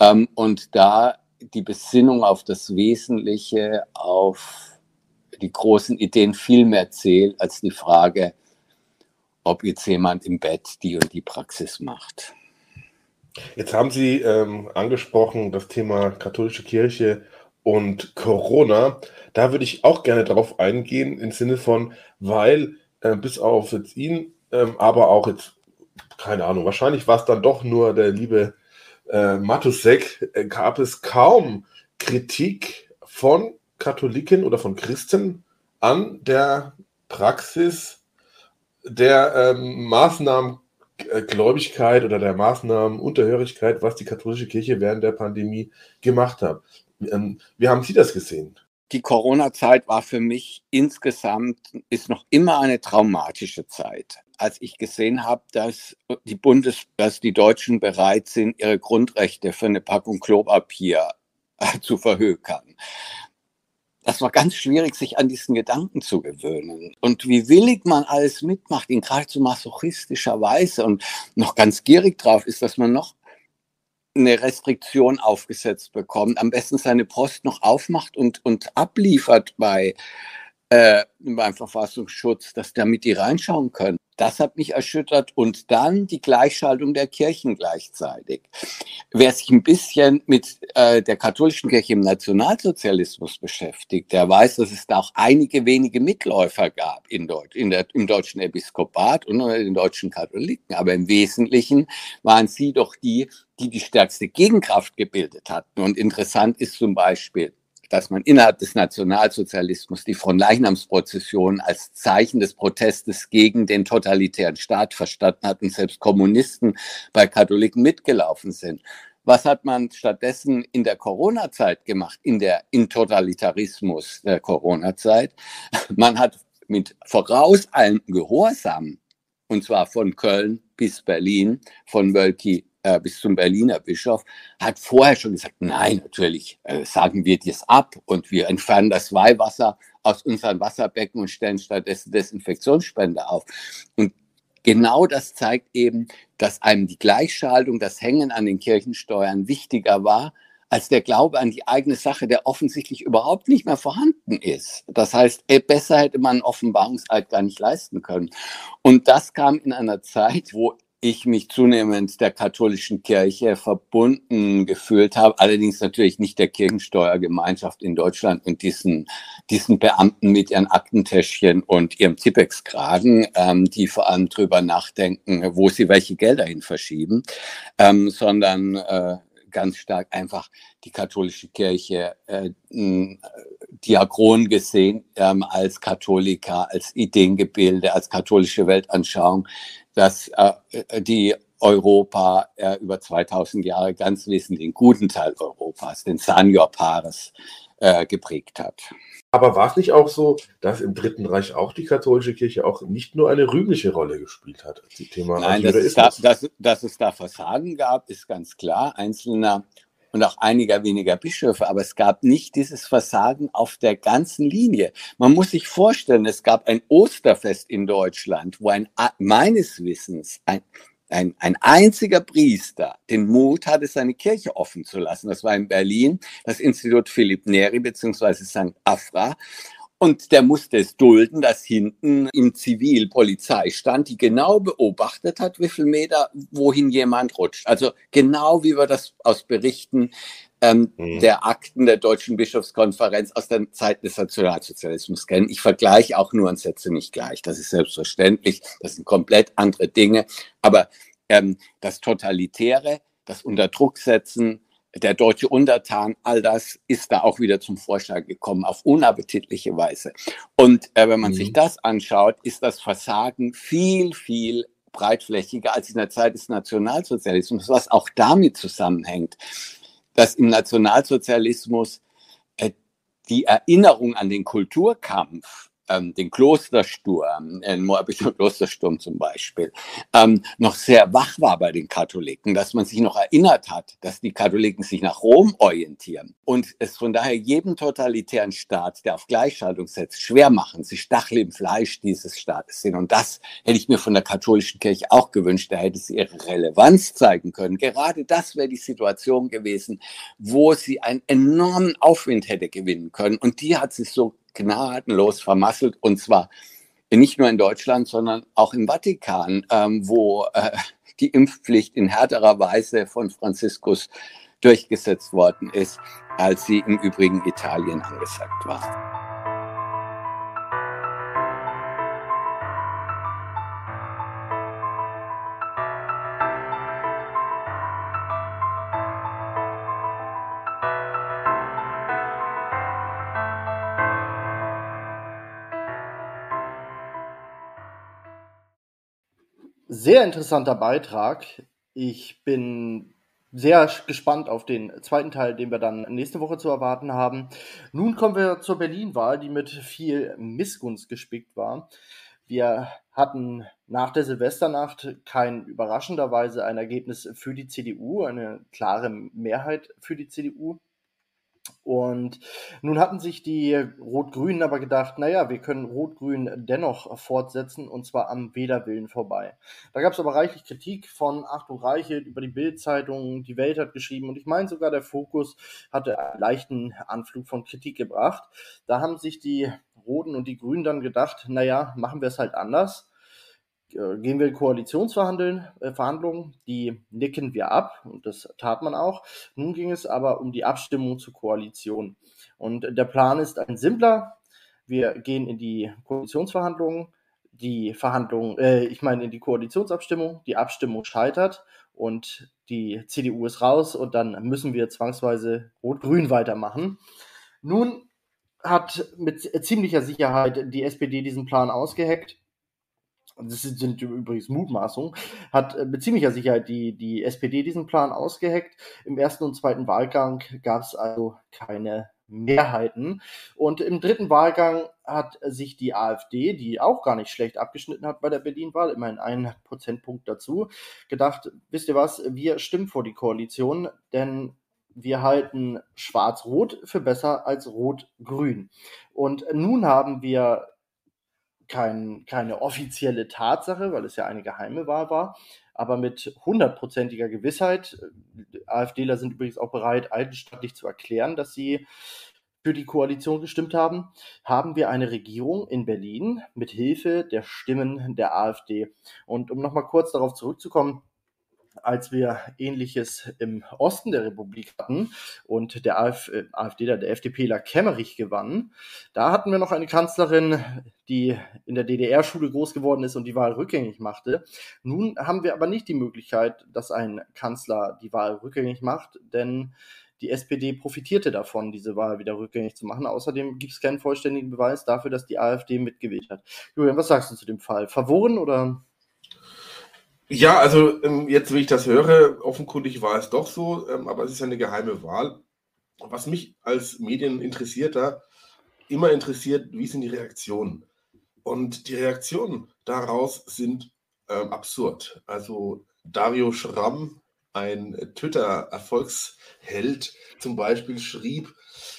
Ähm, und da die Besinnung auf das Wesentliche, auf die großen Ideen viel mehr zählt als die Frage, ob jetzt jemand im Bett die und die Praxis macht. Jetzt haben Sie ähm, angesprochen das Thema katholische Kirche und Corona. Da würde ich auch gerne darauf eingehen, im Sinne von, weil äh, bis auf jetzt ihn, ähm, aber auch jetzt, keine Ahnung, wahrscheinlich war es dann doch nur der liebe äh, Matusek, äh, gab es kaum Kritik von Katholiken oder von Christen an der Praxis der ähm, Maßnahmengläubigkeit oder der Maßnahmenunterhörigkeit, was die katholische Kirche während der Pandemie gemacht hat. Ähm, wie haben Sie das gesehen? Die Corona-Zeit war für mich insgesamt, ist noch immer eine traumatische Zeit. Als ich gesehen habe, dass die Bundes, dass die Deutschen bereit sind, ihre Grundrechte für eine Packung Klopapier äh, zu verhökern. Das war ganz schwierig, sich an diesen Gedanken zu gewöhnen. Und wie willig man alles mitmacht, in geradezu masochistischer Weise und noch ganz gierig drauf ist, dass man noch eine Restriktion aufgesetzt bekommt, am besten seine Post noch aufmacht und, und abliefert bei, äh, beim Verfassungsschutz, dass damit die reinschauen können. Das hat mich erschüttert. Und dann die Gleichschaltung der Kirchen gleichzeitig. Wer sich ein bisschen mit äh, der katholischen Kirche im Nationalsozialismus beschäftigt, der weiß, dass es da auch einige wenige Mitläufer gab in Deutsch, in der, im deutschen Episkopat und den deutschen Katholiken. Aber im Wesentlichen waren sie doch die, die die stärkste Gegenkraft gebildet hatten. Und interessant ist zum Beispiel, dass man innerhalb des Nationalsozialismus die Fronleichnamsprozession als Zeichen des Protestes gegen den totalitären Staat verstanden hat und selbst Kommunisten bei Katholiken mitgelaufen sind. Was hat man stattdessen in der Corona-Zeit gemacht, in der in Totalitarismus der Corona-Zeit? Man hat mit vorauseilendem Gehorsam, und zwar von Köln bis Berlin, von Wölki äh, bis zum Berliner Bischof, hat vorher schon gesagt, nein, natürlich äh, sagen wir das ab und wir entfernen das Weihwasser aus unseren Wasserbecken und stellen stattdessen Desinfektionsspender auf. Und genau das zeigt eben, dass einem die Gleichschaltung, das Hängen an den Kirchensteuern wichtiger war als der Glaube an die eigene Sache, der offensichtlich überhaupt nicht mehr vorhanden ist. Das heißt, äh, besser hätte man einen Offenbarungseid gar nicht leisten können. Und das kam in einer Zeit, wo ich mich zunehmend der katholischen Kirche verbunden gefühlt habe, allerdings natürlich nicht der Kirchensteuergemeinschaft in Deutschland und diesen, diesen Beamten mit ihren Aktentäschchen und ihrem Tippex-Kragen, ähm, die vor allem drüber nachdenken, wo sie welche Gelder hin verschieben, ähm, sondern äh, ganz stark einfach die katholische Kirche äh, diachron gesehen ähm, als Katholiker, als Ideengebilde, als katholische Weltanschauung, dass äh, die Europa äh, über 2000 Jahre ganz wesentlich den guten Teil Europas, den Senior-Paares, äh, geprägt hat. Aber war es nicht auch so, dass im Dritten Reich auch die katholische Kirche auch nicht nur eine rühmliche Rolle gespielt hat? Thema Nein, dass es, da, dass, dass es da Versagen gab, ist ganz klar. Einzelner und auch einiger weniger Bischöfe, aber es gab nicht dieses Versagen auf der ganzen Linie. Man muss sich vorstellen, es gab ein Osterfest in Deutschland, wo ein meines Wissens ein, ein, ein einziger Priester den Mut hatte, seine Kirche offen zu lassen. Das war in Berlin das Institut Philipp Neri bzw. St. Afra. Und der musste es dulden, dass hinten im Zivil Polizei stand, die genau beobachtet hat, wie viel Meter wohin jemand rutscht. Also genau wie wir das aus Berichten ähm, mhm. der Akten der Deutschen Bischofskonferenz aus der Zeit des Nationalsozialismus kennen. Ich vergleiche auch nur und setze nicht gleich. Das ist selbstverständlich. Das sind komplett andere Dinge. Aber ähm, das Totalitäre, das Unterdrucksetzen, der deutsche Untertan, all das ist da auch wieder zum Vorschlag gekommen, auf unappetitliche Weise. Und äh, wenn man mhm. sich das anschaut, ist das Versagen viel, viel breitflächiger als in der Zeit des Nationalsozialismus, was auch damit zusammenhängt, dass im Nationalsozialismus äh, die Erinnerung an den Kulturkampf ähm, den Klostersturm, äh, den Moabiter Klostersturm zum Beispiel, ähm, noch sehr wach war bei den Katholiken, dass man sich noch erinnert hat, dass die Katholiken sich nach Rom orientieren und es von daher jedem totalitären Staat, der auf Gleichschaltung setzt, schwer machen, sie Stachel im Fleisch dieses Staates sind. Und das hätte ich mir von der katholischen Kirche auch gewünscht, da hätte sie ihre Relevanz zeigen können. Gerade das wäre die Situation gewesen, wo sie einen enormen Aufwind hätte gewinnen können. Und die hat sich so gnadenlos vermasselt und zwar nicht nur in Deutschland, sondern auch im Vatikan, ähm, wo äh, die Impfpflicht in härterer Weise von Franziskus durchgesetzt worden ist, als sie im Übrigen Italien angesagt war. Sehr interessanter Beitrag. Ich bin sehr gespannt auf den zweiten Teil, den wir dann nächste Woche zu erwarten haben. Nun kommen wir zur Berlin-Wahl, die mit viel Missgunst gespickt war. Wir hatten nach der Silvesternacht kein überraschenderweise ein Ergebnis für die CDU, eine klare Mehrheit für die CDU. Und nun hatten sich die Rot-Grünen aber gedacht, naja, wir können Rot-Grün dennoch fortsetzen und zwar am Wählerwillen vorbei. Da gab es aber reichlich Kritik von Achtung Reichelt über die Bild-Zeitung, die Welt hat geschrieben und ich meine sogar der Fokus hatte einen leichten Anflug von Kritik gebracht. Da haben sich die Roten und die Grünen dann gedacht, naja, machen wir es halt anders gehen wir in Koalitionsverhandeln, äh, die nicken wir ab und das tat man auch. Nun ging es aber um die Abstimmung zur Koalition. Und der Plan ist ein simpler. Wir gehen in die Koalitionsverhandlungen, die Verhandlungen, äh, ich meine in die Koalitionsabstimmung, die Abstimmung scheitert und die CDU ist raus und dann müssen wir zwangsweise Rot-Grün weitermachen. Nun hat mit ziemlicher Sicherheit die SPD diesen Plan ausgeheckt das sind übrigens Mutmaßungen, hat äh, mit ziemlicher Sicherheit die, die SPD diesen Plan ausgeheckt. Im ersten und zweiten Wahlgang gab es also keine Mehrheiten. Und im dritten Wahlgang hat sich die AfD, die auch gar nicht schlecht abgeschnitten hat bei der Berlin-Wahl, immerhin einen Prozentpunkt dazu, gedacht, wisst ihr was, wir stimmen vor die Koalition, denn wir halten Schwarz-Rot für besser als Rot-Grün. Und nun haben wir kein, keine offizielle Tatsache, weil es ja eine geheime Wahl war, aber mit hundertprozentiger Gewissheit, äh, AfDler sind übrigens auch bereit, eigenstaatlich zu erklären, dass sie für die Koalition gestimmt haben, haben wir eine Regierung in Berlin mit Hilfe der Stimmen der AfD. Und um nochmal kurz darauf zurückzukommen, als wir ähnliches im Osten der Republik hatten und der Af äh, AfD, der FDPler Kemmerich gewann, da hatten wir noch eine Kanzlerin, die in der DDR-Schule groß geworden ist und die Wahl rückgängig machte. Nun haben wir aber nicht die Möglichkeit, dass ein Kanzler die Wahl rückgängig macht, denn die SPD profitierte davon, diese Wahl wieder rückgängig zu machen. Außerdem gibt es keinen vollständigen Beweis dafür, dass die AfD mitgewählt hat. Julian, was sagst du zu dem Fall? Verworren oder? Ja, also ähm, jetzt, wie ich das höre, offenkundig war es doch so, ähm, aber es ist eine geheime Wahl. Was mich als Medieninteressierter immer interessiert, wie sind die Reaktionen? Und die Reaktionen daraus sind ähm, absurd. Also Dario Schramm, ein Twitter-Erfolgsheld, zum Beispiel schrieb,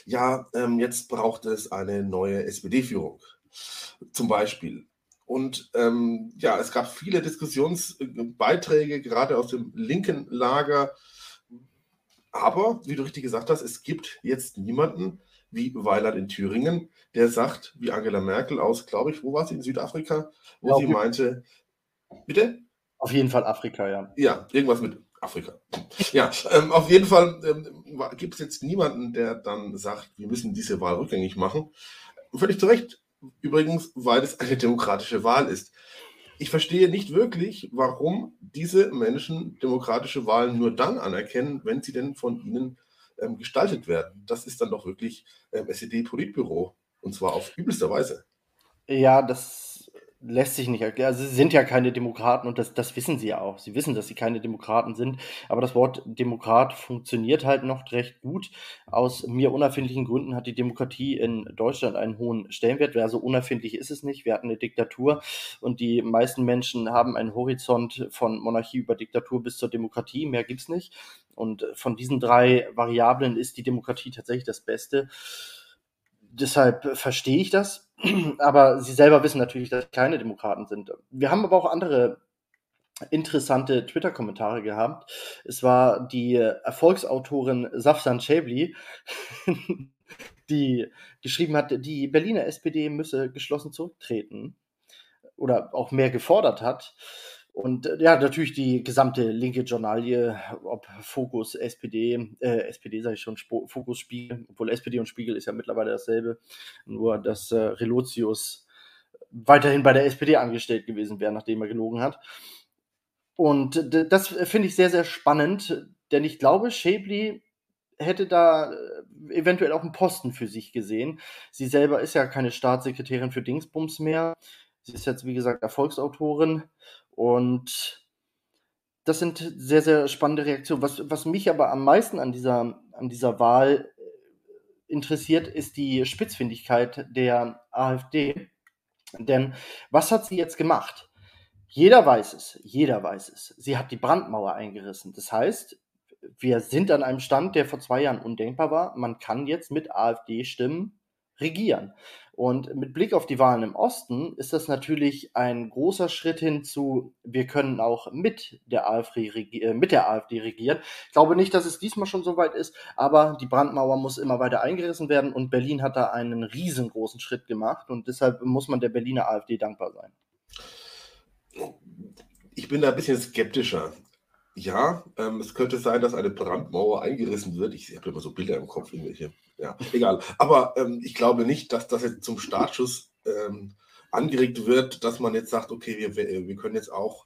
ja, ähm, jetzt braucht es eine neue SPD-Führung. Zum Beispiel. Und ähm, ja, es gab viele Diskussionsbeiträge, gerade aus dem linken Lager. Aber, wie du richtig gesagt hast, es gibt jetzt niemanden wie Weiland in Thüringen, der sagt, wie Angela Merkel aus, glaube ich, wo war sie, in Südafrika, wo ja, sie meinte, bitte? Auf jeden Fall Afrika, ja. Ja, irgendwas mit Afrika. Ja, ähm, auf jeden Fall ähm, gibt es jetzt niemanden, der dann sagt, wir müssen diese Wahl rückgängig machen. Völlig zu Recht Übrigens, weil es eine demokratische Wahl ist. Ich verstehe nicht wirklich, warum diese Menschen demokratische Wahlen nur dann anerkennen, wenn sie denn von ihnen ähm, gestaltet werden. Das ist dann doch wirklich ähm, SED-Politbüro und zwar auf übelster Weise. Ja, das lässt sich nicht erklären. Also sie sind ja keine Demokraten und das, das wissen sie ja auch. Sie wissen, dass sie keine Demokraten sind. Aber das Wort Demokrat funktioniert halt noch recht gut. Aus mir unerfindlichen Gründen hat die Demokratie in Deutschland einen hohen Stellenwert. Also unerfindlich ist es nicht. Wir hatten eine Diktatur und die meisten Menschen haben einen Horizont von Monarchie über Diktatur bis zur Demokratie. Mehr gibt's nicht. Und von diesen drei Variablen ist die Demokratie tatsächlich das Beste deshalb verstehe ich das. Aber sie selber wissen natürlich, dass sie keine Demokraten sind. Wir haben aber auch andere interessante Twitter-Kommentare gehabt. Es war die Erfolgsautorin Safsan Chebli, die geschrieben hat, die Berliner SPD müsse geschlossen zurücktreten oder auch mehr gefordert hat. Und äh, ja, natürlich die gesamte linke Journalie, ob Fokus, SPD, äh, SPD sage ich schon, Sp Fokus Spiegel, obwohl SPD und Spiegel ist ja mittlerweile dasselbe, nur dass äh, Relotius weiterhin bei der SPD angestellt gewesen wäre, nachdem er gelogen hat. Und das finde ich sehr, sehr spannend, denn ich glaube, Shapley hätte da äh, eventuell auch einen Posten für sich gesehen. Sie selber ist ja keine Staatssekretärin für Dingsbums mehr. Sie ist jetzt, wie gesagt, Erfolgsautorin und das sind sehr, sehr spannende Reaktionen. Was, was mich aber am meisten an dieser, an dieser Wahl äh, interessiert, ist die Spitzfindigkeit der AfD. Denn was hat sie jetzt gemacht? Jeder weiß es, jeder weiß es. Sie hat die Brandmauer eingerissen. Das heißt, wir sind an einem Stand, der vor zwei Jahren undenkbar war. Man kann jetzt mit AfD-Stimmen regieren. Und mit Blick auf die Wahlen im Osten ist das natürlich ein großer Schritt hin zu, wir können auch mit der AfD, äh, mit der AfD regieren. Ich glaube nicht, dass es diesmal schon so weit ist, aber die Brandmauer muss immer weiter eingerissen werden und Berlin hat da einen riesengroßen Schritt gemacht und deshalb muss man der Berliner AfD dankbar sein. Ich bin da ein bisschen skeptischer. Ja, ähm, es könnte sein, dass eine Brandmauer eingerissen wird. Ich habe immer so Bilder im Kopf, irgendwelche. Ja, egal. Aber ähm, ich glaube nicht, dass das jetzt zum Startschuss ähm, angeregt wird, dass man jetzt sagt, okay, wir, wir können jetzt auch,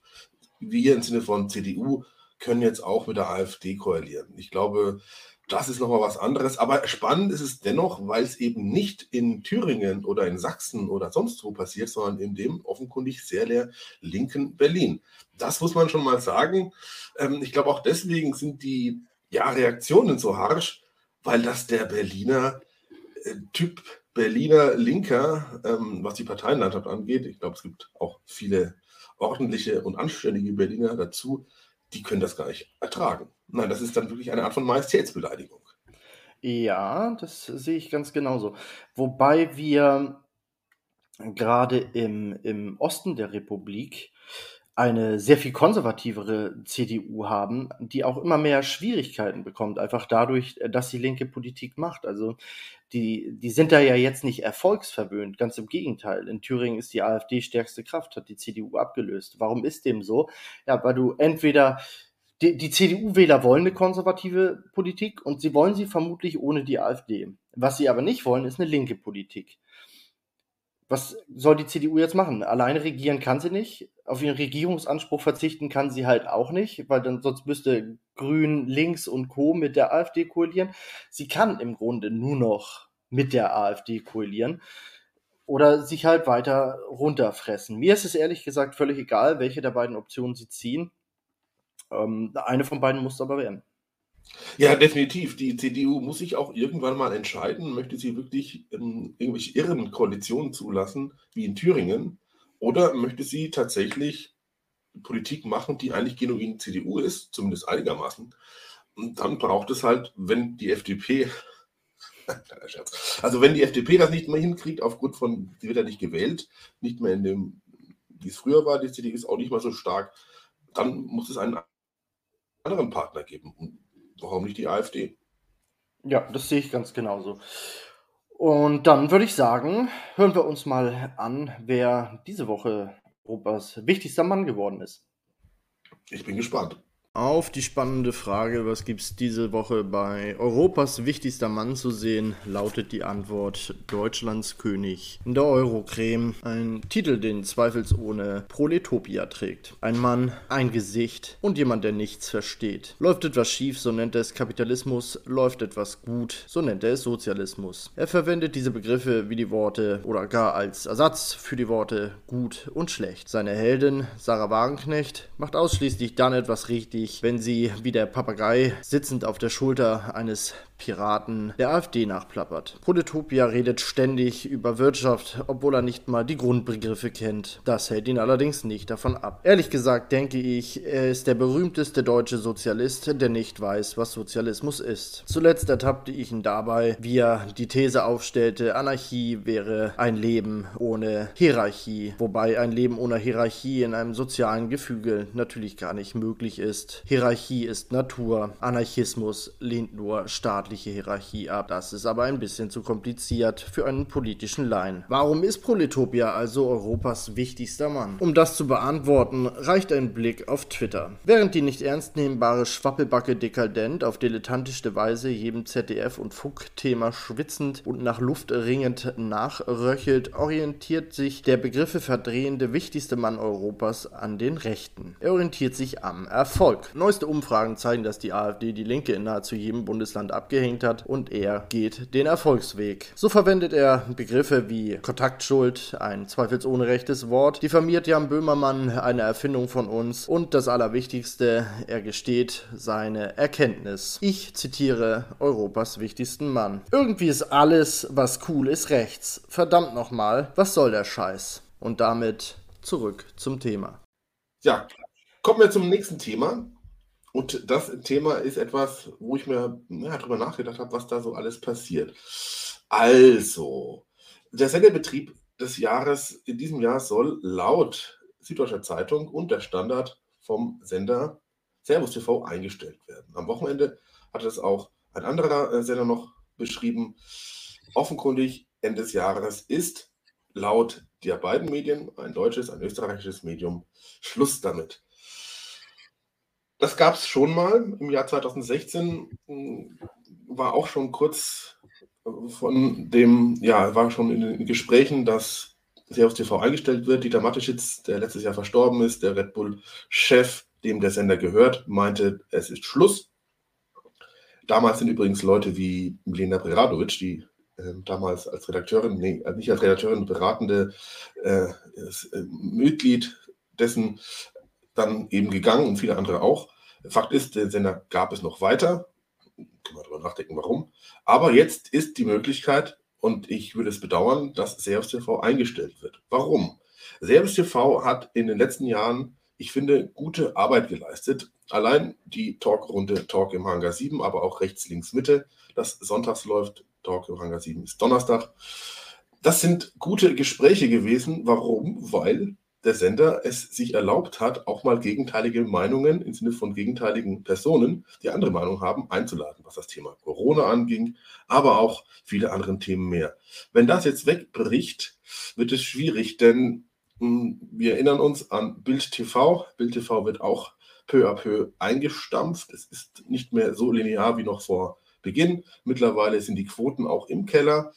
wir im Sinne von CDU, können jetzt auch mit der AfD koalieren. Ich glaube, das ist nochmal was anderes. Aber spannend ist es dennoch, weil es eben nicht in Thüringen oder in Sachsen oder sonst wo passiert, sondern in dem offenkundig sehr linken Berlin. Das muss man schon mal sagen. Ähm, ich glaube, auch deswegen sind die ja, Reaktionen so harsch, weil das der Berliner äh, Typ Berliner Linker, ähm, was die Parteienlandschaft angeht, ich glaube, es gibt auch viele ordentliche und anständige Berliner dazu, die können das gar nicht ertragen. Nein, das ist dann wirklich eine Art von Majestätsbeleidigung. Ja, das sehe ich ganz genauso. Wobei wir gerade im, im Osten der Republik eine sehr viel konservativere CDU haben, die auch immer mehr Schwierigkeiten bekommt, einfach dadurch, dass sie linke Politik macht. Also die, die sind da ja jetzt nicht erfolgsverwöhnt, ganz im Gegenteil. In Thüringen ist die AfD stärkste Kraft, hat die CDU abgelöst. Warum ist dem so? Ja, weil du entweder die, die CDU-Wähler wollen eine konservative Politik und sie wollen sie vermutlich ohne die AfD. Was sie aber nicht wollen, ist eine linke Politik was soll die CDU jetzt machen? Alleine regieren kann sie nicht. Auf ihren Regierungsanspruch verzichten kann sie halt auch nicht, weil dann sonst müsste Grün, Links und Co. mit der AfD koalieren. Sie kann im Grunde nur noch mit der AfD koalieren oder sich halt weiter runterfressen. Mir ist es ehrlich gesagt völlig egal, welche der beiden Optionen sie ziehen. Ähm, eine von beiden muss aber werden. Ja, definitiv. Die CDU muss sich auch irgendwann mal entscheiden, möchte sie wirklich ähm, irgendwelche irren Koalitionen zulassen, wie in Thüringen, oder möchte sie tatsächlich Politik machen, die eigentlich genuin CDU ist, zumindest einigermaßen. Und dann braucht es halt, wenn die FDP, also wenn die FDP das nicht mehr hinkriegt, aufgrund von, sie wird ja nicht gewählt, nicht mehr in dem, wie es früher war, die CDU ist auch nicht mehr so stark, dann muss es einen anderen Partner geben. Und warum nicht die AfD? Ja, das sehe ich ganz genauso. Und dann würde ich sagen, hören wir uns mal an, wer diese Woche Europas wichtigster Mann geworden ist. Ich bin gespannt. Auf die spannende Frage, was gibt es diese Woche bei Europas wichtigster Mann zu sehen, lautet die Antwort Deutschlands König in der Eurocreme. Ein Titel, den zweifelsohne Proletopia trägt. Ein Mann, ein Gesicht und jemand, der nichts versteht. Läuft etwas schief, so nennt er es Kapitalismus, läuft etwas gut, so nennt er es Sozialismus. Er verwendet diese Begriffe wie die Worte oder gar als Ersatz für die Worte gut und schlecht. Seine Heldin, Sarah Wagenknecht, macht ausschließlich dann etwas richtig, wenn sie wie der Papagei sitzend auf der Schulter eines Piraten der AfD nachplappert. Proletopia redet ständig über Wirtschaft, obwohl er nicht mal die Grundbegriffe kennt. Das hält ihn allerdings nicht davon ab. Ehrlich gesagt denke ich, er ist der berühmteste deutsche Sozialist, der nicht weiß, was Sozialismus ist. Zuletzt ertappte ich ihn dabei, wie er die These aufstellte, Anarchie wäre ein Leben ohne Hierarchie, wobei ein Leben ohne Hierarchie in einem sozialen Gefüge natürlich gar nicht möglich ist. Hierarchie ist Natur, Anarchismus lehnt nur Staat staatliche Hierarchie ab. Das ist aber ein bisschen zu kompliziert für einen politischen Laien. Warum ist Proletopia also Europas wichtigster Mann? Um das zu beantworten, reicht ein Blick auf Twitter. Während die nicht ernstnehmbare Schwappelbacke dekadent auf dilettantischste Weise jedem ZDF- und Fuck-Thema schwitzend und nach Luft ringend nachröchelt, orientiert sich der Begriffe verdrehende wichtigste Mann Europas an den Rechten. Er orientiert sich am Erfolg. Neueste Umfragen zeigen, dass die AfD die Linke in nahezu jedem Bundesland abgeht abgehängt hat und er geht den Erfolgsweg. So verwendet er Begriffe wie Kontaktschuld, ein zweifelsohne rechtes Wort, diffamiert Jan Böhmermann, eine Erfindung von uns und das Allerwichtigste, er gesteht seine Erkenntnis. Ich zitiere Europas wichtigsten Mann. Irgendwie ist alles, was cool ist, rechts. Verdammt nochmal, was soll der Scheiß? Und damit zurück zum Thema. Ja, kommen wir zum nächsten Thema. Und das Thema ist etwas, wo ich mir ja, darüber nachgedacht habe, was da so alles passiert. Also, der Sendebetrieb des Jahres in diesem Jahr soll laut Süddeutscher Zeitung und der Standard vom Sender Servus TV eingestellt werden. Am Wochenende hat es auch ein anderer äh, Sender noch beschrieben. Offenkundig Ende des Jahres ist laut der beiden Medien, ein deutsches, ein österreichisches Medium, Schluss damit. Das gab es schon mal im Jahr 2016, hm, war auch schon kurz von dem, ja, war schon in den Gesprächen, dass Servus TV eingestellt wird. Dieter Mateschitz, der letztes Jahr verstorben ist, der Red Bull-Chef, dem der Sender gehört, meinte, es ist Schluss. Damals sind übrigens Leute wie Milena Preradovic, die äh, damals als Redakteurin, nee, nicht als Redakteurin, beratende äh, äh, Mitglied dessen dann eben gegangen und viele andere auch. Fakt ist, den Sender gab es noch weiter. Kann man darüber nachdenken, warum. Aber jetzt ist die Möglichkeit, und ich würde es bedauern, dass Servus TV eingestellt wird. Warum? Servus TV hat in den letzten Jahren, ich finde, gute Arbeit geleistet. Allein die Talkrunde Talk im Hangar 7, aber auch rechts, links, Mitte, das sonntags läuft. Talk im Hangar 7 ist Donnerstag. Das sind gute Gespräche gewesen. Warum? Weil der Sender es sich erlaubt hat, auch mal gegenteilige Meinungen im Sinne von gegenteiligen Personen, die andere Meinung haben, einzuladen, was das Thema Corona anging, aber auch viele andere Themen mehr. Wenn das jetzt wegbricht, wird es schwierig, denn mh, hm, wir erinnern uns an Bild TV. Bild TV wird auch peu à peu eingestampft. Es ist nicht mehr so linear wie noch vor Beginn. Mittlerweile sind die Quoten auch im Keller.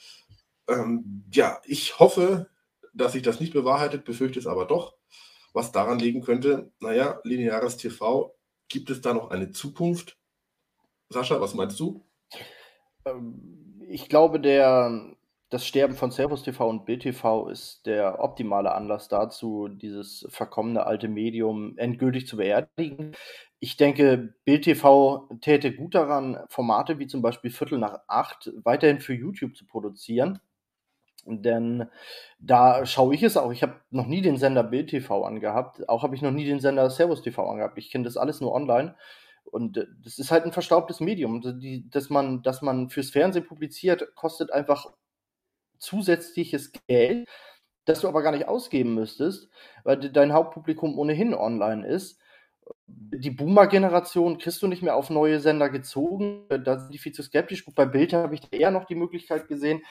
Ähm, ja, ich hoffe, dass sich das nicht bewahrheitet, befürchte es aber doch. Was daran liegen könnte, naja, lineares TV, gibt es da noch eine Zukunft? Sascha, was meinst du? Ähm, ich glaube, der, das Sterben von Servus TV und Bild TV ist der optimale Anlass dazu, dieses verkommene alte Medium endgültig zu beerdigen. Ich denke, Bild TV täte gut daran, Formate wie zum Beispiel Viertel nach acht weiterhin für YouTube zu produzieren denn da schaue ich es auch. Ich habe noch nie den Sender Bild TV angehabt. Auch habe ich noch nie den Sender Servus TV angehabt. Ich kenne das alles nur online. Und äh, das ist halt ein verstaubtes Medium. Die, dass, man, dass man fürs Fernsehen publiziert, kostet einfach zusätzliches Geld, das du aber gar nicht ausgeben müsstest, weil dein Hauptpublikum ohnehin online ist. Die Boomer-Generation kriegst du nicht mehr auf neue Sender gezogen. Da sind die viel zu skeptisch. Gut, bei Bild habe ich eher noch die Möglichkeit gesehen,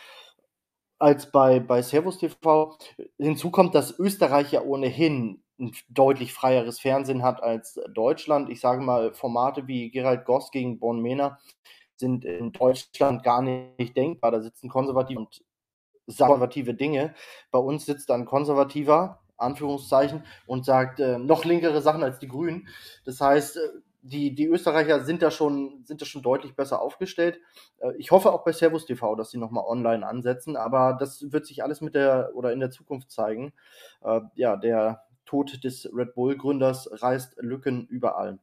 als bei, bei Servus TV. Hinzu kommt, dass Österreich ja ohnehin ein deutlich freieres Fernsehen hat als Deutschland. Ich sage mal, Formate wie Gerald Goss gegen Bon Mena sind in Deutschland gar nicht denkbar. Da sitzen Konservative und konservative Dinge. Bei uns sitzt dann Konservativer, Anführungszeichen, und sagt äh, noch linkere Sachen als die Grünen. Das heißt, äh, die, die Österreicher sind da, schon, sind da schon deutlich besser aufgestellt. Äh, ich hoffe auch bei Servus TV, dass sie nochmal online ansetzen, aber das wird sich alles mit der oder in der Zukunft zeigen. Äh, ja, der Tod des Red Bull-Gründers reißt Lücken überall.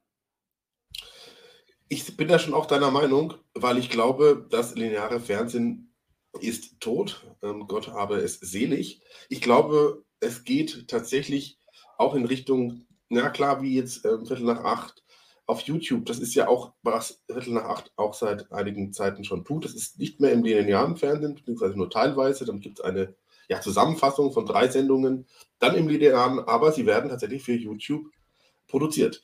Ich bin da schon auch deiner Meinung, weil ich glaube, das lineare Fernsehen ist tot. Ähm, Gott habe es selig. Ich glaube, es geht tatsächlich auch in Richtung, na klar, wie jetzt äh, Viertel nach acht auf YouTube. Das ist ja auch, was Viertel nach acht auch seit einigen Zeiten schon tut. Das ist nicht mehr im linearen Fernsehen, beziehungsweise nur teilweise. Dann gibt es eine ja, Zusammenfassung von drei Sendungen, dann im linearen, aber sie werden tatsächlich für YouTube produziert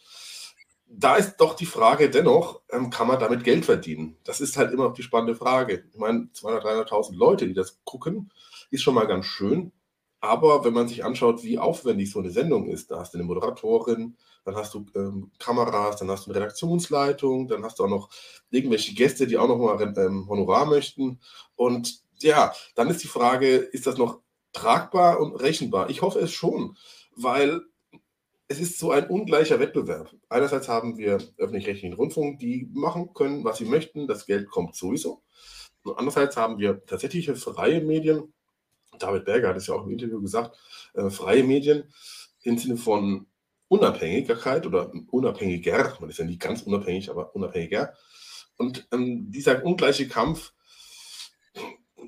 da ist doch die Frage dennoch, ähm, kann man damit Geld verdienen? Das ist halt immer noch die spannende Frage. Ich meine, 200.000, 300.000 Leute, die das gucken, ist schon mal ganz schön. Aber wenn man sich anschaut, wie aufwendig so eine Sendung ist, da hast du eine Moderatorin, dann hast du ähm, Kameras, dann hast du eine Redaktionsleitung, dann hast du auch noch irgendwelche Gäste, die auch noch mal ähm, Honorar möchten. Und ja, dann ist die Frage, ist das noch tragbar und rechenbar? Ich hoffe es schon, weil es ist so ein ungleicher Wettbewerb. Einerseits haben wir öffentlich-rechtlichen Rundfunk, die machen können, was sie möchten, das Geld kommt sowieso. Und andererseits haben wir tatsächliche freie Medien. David Berger hat es ja auch im Interview gesagt, äh, freie Medien im Sinne von Unabhängigkeit oder unabhängiger, man ist ja nicht ganz unabhängig, aber unabhängiger. Und ähm, dieser ungleiche Kampf,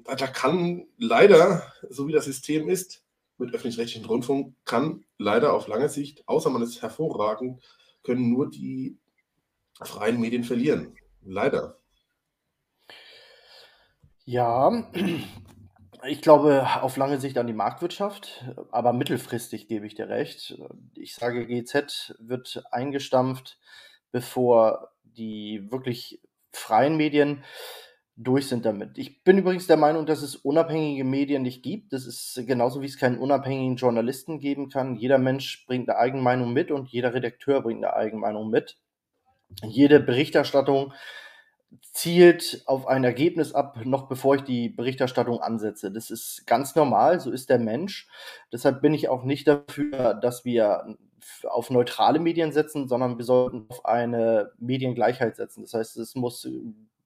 da kann leider, so wie das System ist, mit öffentlich-rechtlichen Rundfunk kann leider auf lange Sicht, außer man ist hervorragend, können nur die freien Medien verlieren. Leider. Ja, ich glaube auf lange Sicht an die Marktwirtschaft, aber mittelfristig gebe ich dir recht. Ich sage, GZ wird eingestampft, bevor die wirklich freien Medien durch sind damit. Ich bin übrigens der Meinung, dass es unabhängige Medien nicht gibt. Das ist genauso, wie es keinen unabhängigen Journalisten geben kann. Jeder Mensch bringt eine Eigenmeinung mit und jeder Redakteur bringt eine Eigenmeinung mit. Jede Berichterstattung zielt auf ein Ergebnis ab, noch bevor ich die Berichterstattung ansetze. Das ist ganz normal, so ist der Mensch. Deshalb bin ich auch nicht dafür, dass wir auf neutrale Medien setzen, sondern wir sollten auf eine Mediengleichheit setzen. Das heißt, es muss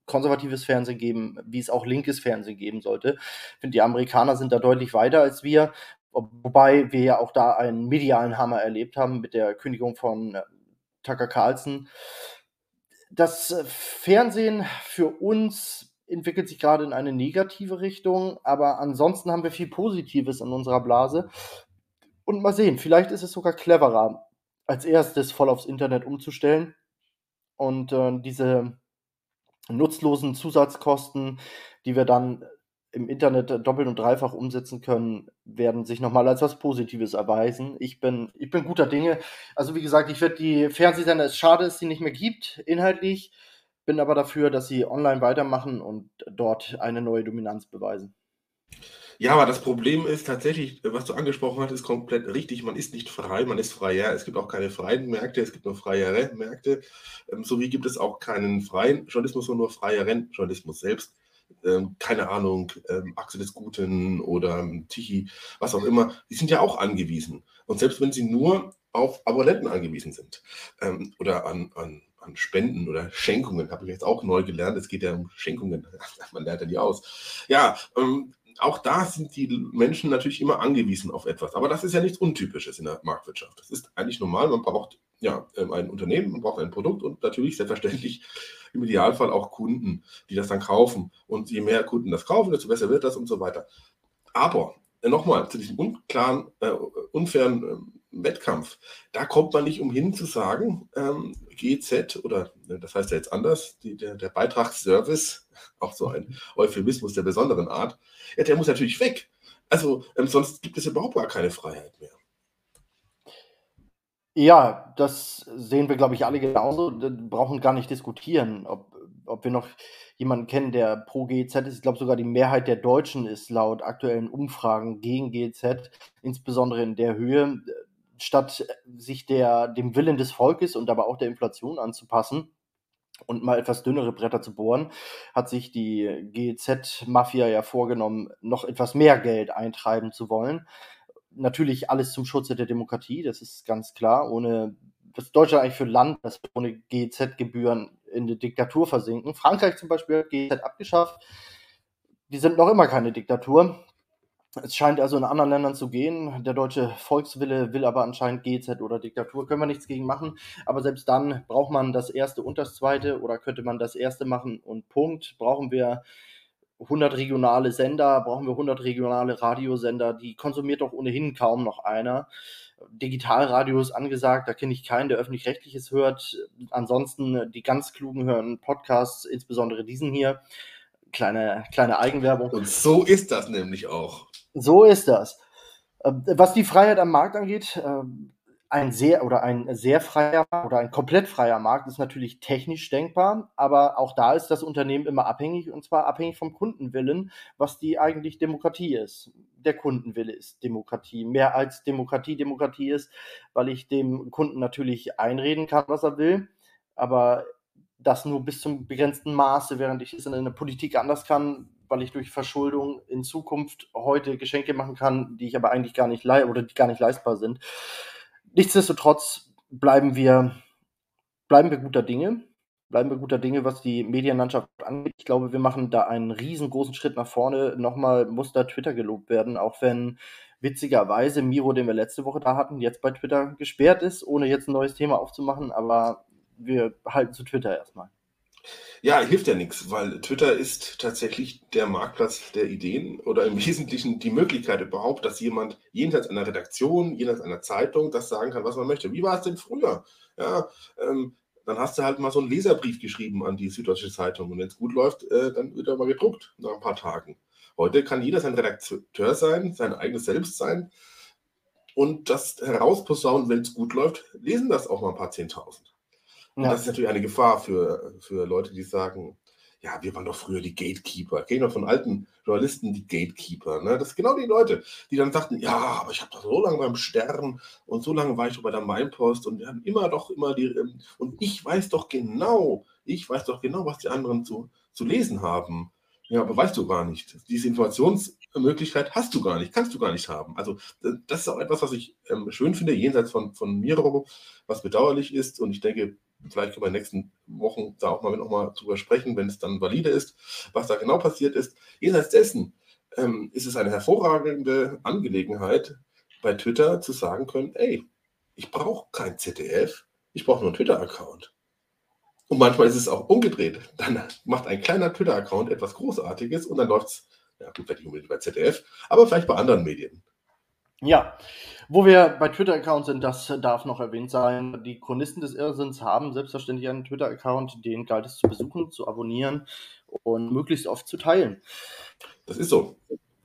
konservatives Fernsehen geben, wie es auch linkes Fernsehen geben sollte. Ich finde, die Amerikaner sind da deutlich weiter als wir, wobei wir ja auch da einen medialen Hammer erlebt haben mit der Kündigung von Tucker Carlson. Das äh, Fernsehen für uns entwickelt sich gerade in eine negative Richtung, aber ansonsten haben wir viel Positives in unserer Blase. Und mal sehen, vielleicht ist es sogar cleverer, als erstes voll aufs Internet umzustellen und äh, diese nutzlosen Zusatzkosten, die wir dann im Internet doppelt und dreifach umsetzen können, werden sich nochmal als was Positives erweisen. Ich bin, ich bin guter Dinge. Also wie gesagt, ich werde die Fernsehsender, es schade, dass sie nicht mehr gibt, inhaltlich, bin aber dafür, dass sie online weitermachen und dort eine neue Dominanz beweisen. Ja, aber das Problem ist tatsächlich, was du angesprochen hast, ist komplett richtig. Man ist nicht frei, man ist freier. Es gibt auch keine freien Märkte, es gibt nur freiere Märkte. Ähm, so wie gibt es auch keinen freien Journalismus, sondern nur freieren Journalismus selbst. Ähm, keine Ahnung, ähm, Achse des Guten oder ähm, Tichy, was auch immer, die sind ja auch angewiesen. Und selbst wenn sie nur auf Abonnenten angewiesen sind ähm, oder an, an, an Spenden oder Schenkungen, habe ich jetzt auch neu gelernt. Es geht ja um Schenkungen, man lernt ja nie aus. Ja, ähm, auch da sind die Menschen natürlich immer angewiesen auf etwas. Aber das ist ja nichts Untypisches in der Marktwirtschaft. Das ist eigentlich normal. Man braucht ja ähm, ein Unternehmen, man braucht ein Produkt und natürlich selbstverständlich im Idealfall auch Kunden, die das dann kaufen. Und je mehr Kunden das kaufen, desto besser wird das und so weiter. Aber nochmal zu diesem unklaren, äh, unfairen äh, Wettkampf, da kommt man nicht umhin zu sagen, ähm, GZ oder äh, das heißt ja jetzt anders, die, der, der Beitragsservice, auch so ein Euphemismus der besonderen Art, ja, der muss natürlich weg. Also ähm, sonst gibt es überhaupt gar keine Freiheit mehr. Ja, das sehen wir, glaube ich, alle genauso. Wir brauchen gar nicht diskutieren, ob, ob wir noch jemanden kennen, der pro GZ ist. Ich glaube, sogar die Mehrheit der Deutschen ist laut aktuellen Umfragen gegen GZ, insbesondere in der Höhe statt sich der, dem Willen des Volkes und aber auch der Inflation anzupassen, und mal etwas dünnere Bretter zu bohren, hat sich die GZ-Mafia ja vorgenommen, noch etwas mehr Geld eintreiben zu wollen. Natürlich alles zum Schutze der Demokratie, das ist ganz klar. Ohne das Deutschland eigentlich für Land, das ohne GZ-Gebühren in die Diktatur versinken. Frankreich zum Beispiel hat GZ abgeschafft. Die sind noch immer keine Diktatur. Es scheint also in anderen Ländern zu gehen. Der deutsche Volkswille will aber anscheinend GZ oder Diktatur. Können wir nichts gegen machen. Aber selbst dann braucht man das erste und das zweite oder könnte man das erste machen und Punkt. Brauchen wir 100 regionale Sender, brauchen wir 100 regionale Radiosender. Die konsumiert doch ohnehin kaum noch einer. Digitalradio ist angesagt, da kenne ich keinen, der öffentlich-rechtliches hört. Ansonsten die ganz klugen hören Podcasts, insbesondere diesen hier. Kleine, kleine Eigenwerbung. Und so ist das nämlich auch. So ist das. Ähm, was die Freiheit am Markt angeht, ähm, ein sehr oder ein sehr freier oder ein komplett freier Markt ist natürlich technisch denkbar, aber auch da ist das Unternehmen immer abhängig und zwar abhängig vom Kundenwillen, was die eigentlich Demokratie ist. Der Kundenwille ist Demokratie. Mehr als Demokratie Demokratie ist, weil ich dem Kunden natürlich einreden kann, was er will, aber das nur bis zum begrenzten Maße, während ich es in der Politik anders kann, weil ich durch Verschuldung in Zukunft heute Geschenke machen kann, die ich aber eigentlich gar nicht oder die gar nicht leistbar sind. Nichtsdestotrotz bleiben wir, bleiben wir guter Dinge. Bleiben wir guter Dinge, was die Medienlandschaft angeht. Ich glaube, wir machen da einen riesengroßen Schritt nach vorne. Nochmal muss da Twitter gelobt werden, auch wenn witzigerweise Miro, den wir letzte Woche da hatten, jetzt bei Twitter gesperrt ist, ohne jetzt ein neues Thema aufzumachen. Aber wir halten zu Twitter erstmal. Ja, hilft ja nichts, weil Twitter ist tatsächlich der Marktplatz der Ideen oder im Wesentlichen die Möglichkeit überhaupt, dass jemand jenseits einer Redaktion, jenseits einer Zeitung das sagen kann, was man möchte. Wie war es denn früher? Ja, ähm, dann hast du halt mal so einen Leserbrief geschrieben an die Süddeutsche Zeitung und wenn es gut läuft, äh, dann wird er mal gedruckt nach ein paar Tagen. Heute kann jeder sein Redakteur sein, sein eigenes Selbst sein und das herausposaunen, wenn es gut läuft, lesen das auch mal ein paar Zehntausend. Und ja. das ist natürlich eine Gefahr für, für Leute, die sagen, ja, wir waren doch früher die Gatekeeper. Kennen wir von alten Journalisten die Gatekeeper. Ne? Das sind genau die Leute, die dann sagten, ja, aber ich habe doch so lange beim Stern und so lange war ich doch bei der Mainpost und wir haben immer doch immer die, ähm, und ich weiß doch genau, ich weiß doch genau, was die anderen zu, zu lesen haben. Ja, aber weißt du gar nicht. Diese Informationsmöglichkeit hast du gar nicht, kannst du gar nicht haben. Also das ist auch etwas, was ich ähm, schön finde, jenseits von, von Miro, was bedauerlich ist. Und ich denke, Vielleicht können wir in den nächsten Wochen da auch mal noch mal drüber sprechen, wenn es dann valide ist, was da genau passiert ist. Jenseits dessen ähm, ist es eine hervorragende Angelegenheit, bei Twitter zu sagen können, ey, ich brauche kein ZDF, ich brauche nur einen Twitter-Account. Und manchmal ist es auch umgedreht. Dann macht ein kleiner Twitter-Account etwas Großartiges und dann läuft es, ja gut, vielleicht nicht unbedingt bei ZDF, aber vielleicht bei anderen Medien. Ja, wo wir bei Twitter-Accounts sind, das darf noch erwähnt sein. Die Chronisten des Irrsinns haben selbstverständlich einen Twitter-Account, den galt es zu besuchen, zu abonnieren und möglichst oft zu teilen. Das ist so.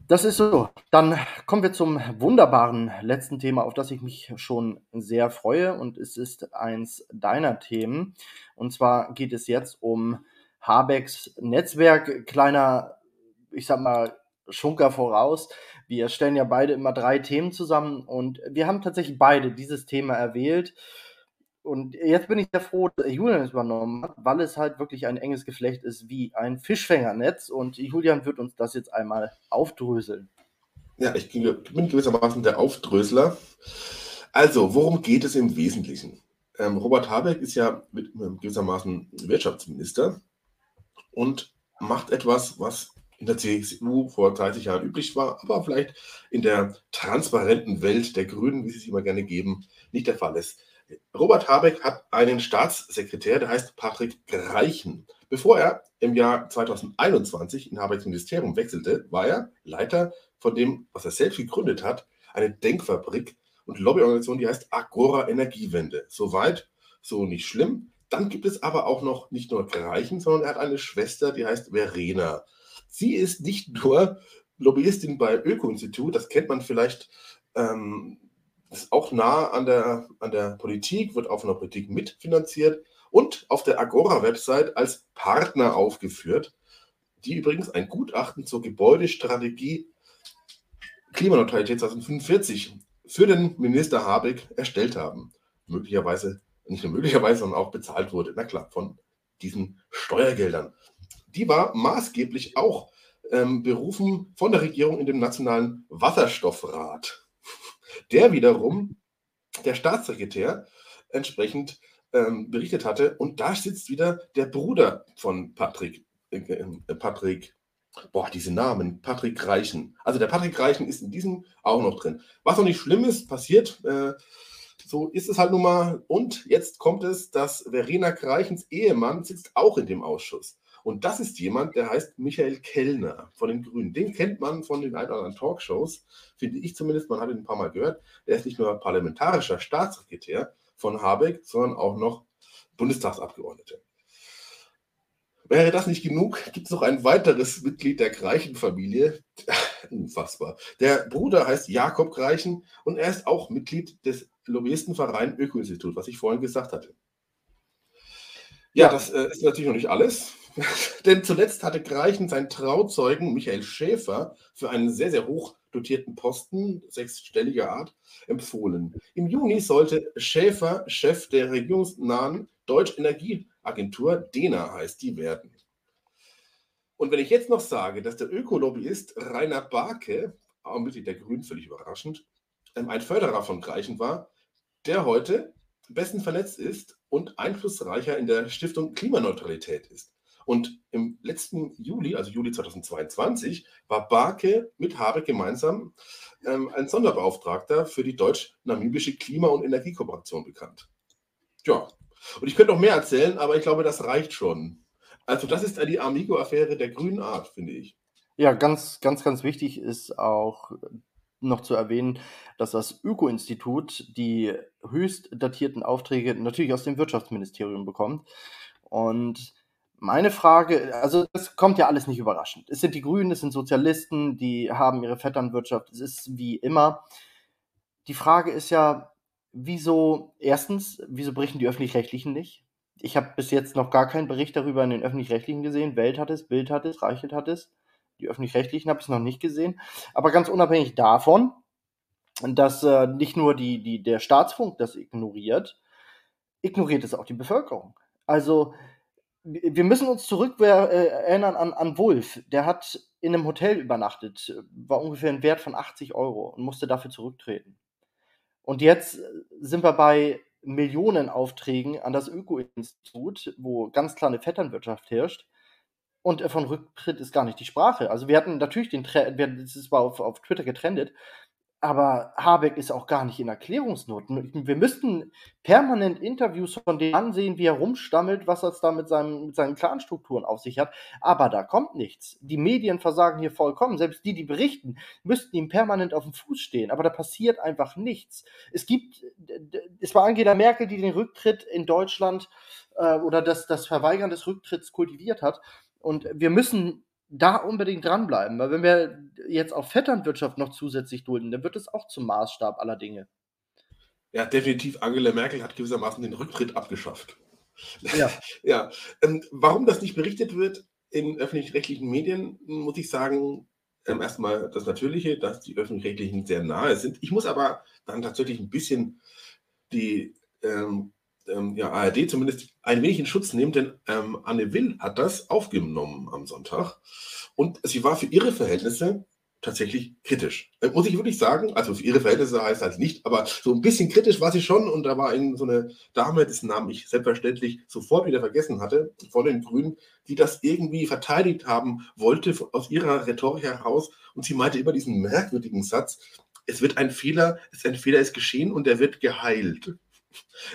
Das ist so. Dann kommen wir zum wunderbaren letzten Thema, auf das ich mich schon sehr freue. Und es ist eins deiner Themen. Und zwar geht es jetzt um Habecks Netzwerk. Kleiner, ich sag mal, Schunker voraus. Wir stellen ja beide immer drei Themen zusammen und wir haben tatsächlich beide dieses Thema erwählt. Und jetzt bin ich sehr froh, dass Julian es übernommen hat, weil es halt wirklich ein enges Geflecht ist wie ein Fischfängernetz. Und Julian wird uns das jetzt einmal aufdröseln. Ja, ich bin gewissermaßen der Aufdrösler. Also, worum geht es im Wesentlichen? Ähm, Robert Habeck ist ja mit, gewissermaßen Wirtschaftsminister und macht etwas, was in der CSU vor 30 Jahren üblich war, aber vielleicht in der transparenten Welt der Grünen, wie sie es immer gerne geben, nicht der Fall ist. Robert Habeck hat einen Staatssekretär, der heißt Patrick Greichen. Bevor er im Jahr 2021 in Habecks Ministerium wechselte, war er Leiter von dem, was er selbst gegründet hat, eine Denkfabrik und Lobbyorganisation, die heißt Agora Energiewende. Soweit, so nicht schlimm. Dann gibt es aber auch noch nicht nur Greichen, sondern er hat eine Schwester, die heißt Verena. Sie ist nicht nur Lobbyistin bei Öko-Institut, das kennt man vielleicht, ähm, ist auch nah an der, an der Politik, wird auch von der Politik mitfinanziert und auf der Agora-Website als Partner aufgeführt, die übrigens ein Gutachten zur Gebäudestrategie Klimaneutralität 2045 für den Minister Habeck erstellt haben. Möglicherweise, nicht nur möglicherweise, sondern auch bezahlt wurde. Na klar, von diesen Steuergeldern. Die war maßgeblich auch ähm, berufen von der Regierung in dem Nationalen Wasserstoffrat. Der wiederum, der Staatssekretär, entsprechend ähm, berichtet hatte. Und da sitzt wieder der Bruder von Patrick, äh, äh, Patrick, boah, diese Namen, Patrick Reichen. Also der Patrick Reichen ist in diesem auch noch drin. Was noch nicht schlimm ist, passiert, äh, so ist es halt nun mal. Und jetzt kommt es, dass Verena Kreichens Ehemann sitzt auch in dem Ausschuss. Und das ist jemand, der heißt Michael Kellner von den Grünen. Den kennt man von den ein oder anderen Talkshows, finde ich zumindest. Man hat ihn ein paar Mal gehört. Der ist nicht nur parlamentarischer Staatssekretär von Habeck, sondern auch noch Bundestagsabgeordneter. Wäre das nicht genug, gibt es noch ein weiteres Mitglied der Greichen-Familie. Unfassbar. Der Bruder heißt Jakob Greichen und er ist auch Mitglied des Lobbyistenverein Öko-Institut, was ich vorhin gesagt hatte. Ja, das äh, ist natürlich noch nicht alles. Denn zuletzt hatte Greichen seinen Trauzeugen Michael Schäfer für einen sehr, sehr hoch dotierten Posten, sechsstelliger Art, empfohlen. Im Juni sollte Schäfer Chef der regierungsnahen Deutsch Energieagentur, DENA heißt die, werden. Und wenn ich jetzt noch sage, dass der Ökolobbyist Rainer Barke, auch Mitglied der Grünen, völlig überraschend, ähm, ein Förderer von Greichen war, der heute besten vernetzt ist und einflussreicher in der Stiftung Klimaneutralität ist. Und im letzten Juli, also Juli 2022, war Barke mit Habeck gemeinsam ähm, ein Sonderbeauftragter für die deutsch-namibische Klima- und Energiekooperation bekannt. Ja, und ich könnte noch mehr erzählen, aber ich glaube, das reicht schon. Also das ist die Amigo-Affäre der grünen Art, finde ich. Ja, ganz, ganz, ganz wichtig ist auch noch zu erwähnen, dass das Öko-Institut die höchst datierten Aufträge natürlich aus dem Wirtschaftsministerium bekommt. Und meine Frage, also das kommt ja alles nicht überraschend. Es sind die Grünen, es sind Sozialisten, die haben ihre Vetternwirtschaft, es ist wie immer. Die Frage ist ja, wieso, erstens, wieso berichten die Öffentlich-Rechtlichen nicht? Ich habe bis jetzt noch gar keinen Bericht darüber in den Öffentlich-Rechtlichen gesehen. Welt hat es, Bild hat es, Reichelt hat es. Die Öffentlich-Rechtlichen habe ich noch nicht gesehen. Aber ganz unabhängig davon, dass äh, nicht nur die, die, der Staatsfunk das ignoriert, ignoriert es auch die Bevölkerung. Also wir müssen uns zurück äh, erinnern an, an Wolf. Der hat in einem Hotel übernachtet, war ungefähr ein Wert von 80 Euro und musste dafür zurücktreten. Und jetzt sind wir bei Millionenaufträgen an das Öko-Institut, wo ganz klar eine Vetternwirtschaft herrscht. Und von Rücktritt ist gar nicht die Sprache. Also wir hatten natürlich den Trend, das mal auf, auf Twitter getrendet, aber Habeck ist auch gar nicht in Erklärungsnot. Wir müssten permanent Interviews von dem ansehen, wie er rumstammelt, was das da mit, seinem, mit seinen Clanstrukturen auf sich hat. Aber da kommt nichts. Die Medien versagen hier vollkommen. Selbst die, die berichten, müssten ihm permanent auf dem Fuß stehen. Aber da passiert einfach nichts. Es gibt, es war Angela Merkel, die den Rücktritt in Deutschland äh, oder das, das Verweigern des Rücktritts kultiviert hat. Und wir müssen da unbedingt dranbleiben, weil wenn wir jetzt auch Vetternwirtschaft noch zusätzlich dulden, dann wird es auch zum Maßstab aller Dinge. Ja, definitiv. Angela Merkel hat gewissermaßen den Rücktritt abgeschafft. Ja. ja. Ähm, warum das nicht berichtet wird in öffentlich-rechtlichen Medien, muss ich sagen, ähm, erstmal das Natürliche, dass die öffentlich-rechtlichen sehr nahe sind. Ich muss aber dann tatsächlich ein bisschen die ähm, ähm, ja, ARD zumindest ein wenig in Schutz nehmen, denn ähm, Anne Will hat das aufgenommen am Sonntag und sie war für ihre Verhältnisse tatsächlich kritisch. Äh, muss ich wirklich sagen, also für ihre Verhältnisse heißt das nicht, aber so ein bisschen kritisch war sie schon und da war so eine Dame, dessen Namen ich selbstverständlich sofort wieder vergessen hatte, von den Grünen, die das irgendwie verteidigt haben wollte aus ihrer Rhetorik heraus und sie meinte immer diesen merkwürdigen Satz, es wird ein Fehler, ein Fehler ist geschehen und er wird geheilt.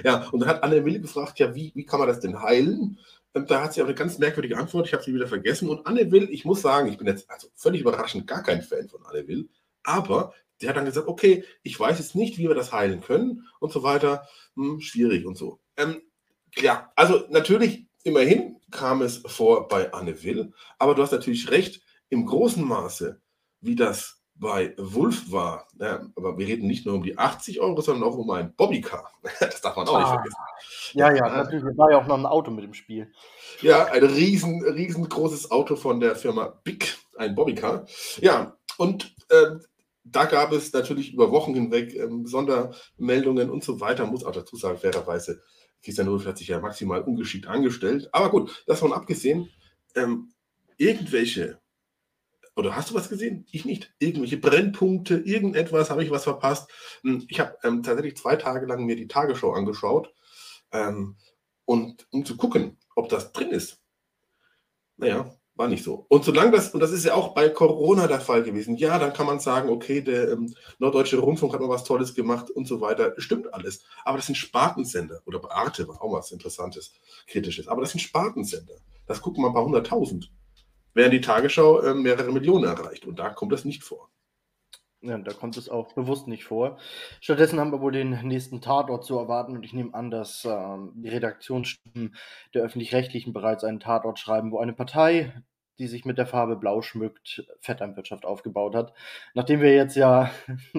Ja, und dann hat Anne Will gefragt, ja, wie, wie kann man das denn heilen? Und da hat sie auch eine ganz merkwürdige Antwort, ich habe sie wieder vergessen. Und Anne Will, ich muss sagen, ich bin jetzt also völlig überraschend gar kein Fan von Anne Will, aber der hat dann gesagt, okay, ich weiß jetzt nicht, wie wir das heilen können und so weiter. Hm, schwierig und so. Ähm, ja, also natürlich, immerhin kam es vor bei Anne Will, aber du hast natürlich recht, im großen Maße, wie das bei Wolf war, ja, aber wir reden nicht nur um die 80 Euro, sondern auch um ein Bobbycar. Das darf man auch ah. nicht vergessen. Ja, ja, natürlich. War ja auch noch ein Auto mit im Spiel. Ja, ein riesen, riesengroßes Auto von der Firma Big, ein Bobbycar. Ja, und äh, da gab es natürlich über Wochen hinweg ähm, Sondermeldungen und so weiter. Muss auch dazu sagen, fairerweise, Christian Rudolph hat sich ja maximal ungeschickt angestellt. Aber gut, davon abgesehen, ähm, irgendwelche, oder hast du was gesehen? Ich nicht. Irgendwelche Brennpunkte, irgendetwas, habe ich was verpasst? Hm, ich habe ähm, tatsächlich zwei Tage lang mir die Tagesschau angeschaut, ähm, und um zu gucken, ob das drin ist. Naja, war nicht so. Und solange das, und das ist ja auch bei Corona der Fall gewesen, ja, dann kann man sagen, okay, der ähm, Norddeutsche Rundfunk hat mal was Tolles gemacht und so weiter. Stimmt alles. Aber das sind Spartensender. Oder bei Arte war auch was Interessantes, Kritisches. Aber das sind Spartensender. Das gucken ein paar hunderttausend. Während die Tagesschau äh, mehrere Millionen erreicht. Und da kommt das nicht vor. Ja, da kommt es auch bewusst nicht vor. Stattdessen haben wir wohl den nächsten Tatort zu erwarten und ich nehme an, dass ähm, die Redaktionsstimmen der öffentlich-rechtlichen bereits einen Tatort schreiben, wo eine Partei, die sich mit der Farbe Blau schmückt, Vetternwirtschaft aufgebaut hat. Nachdem wir jetzt ja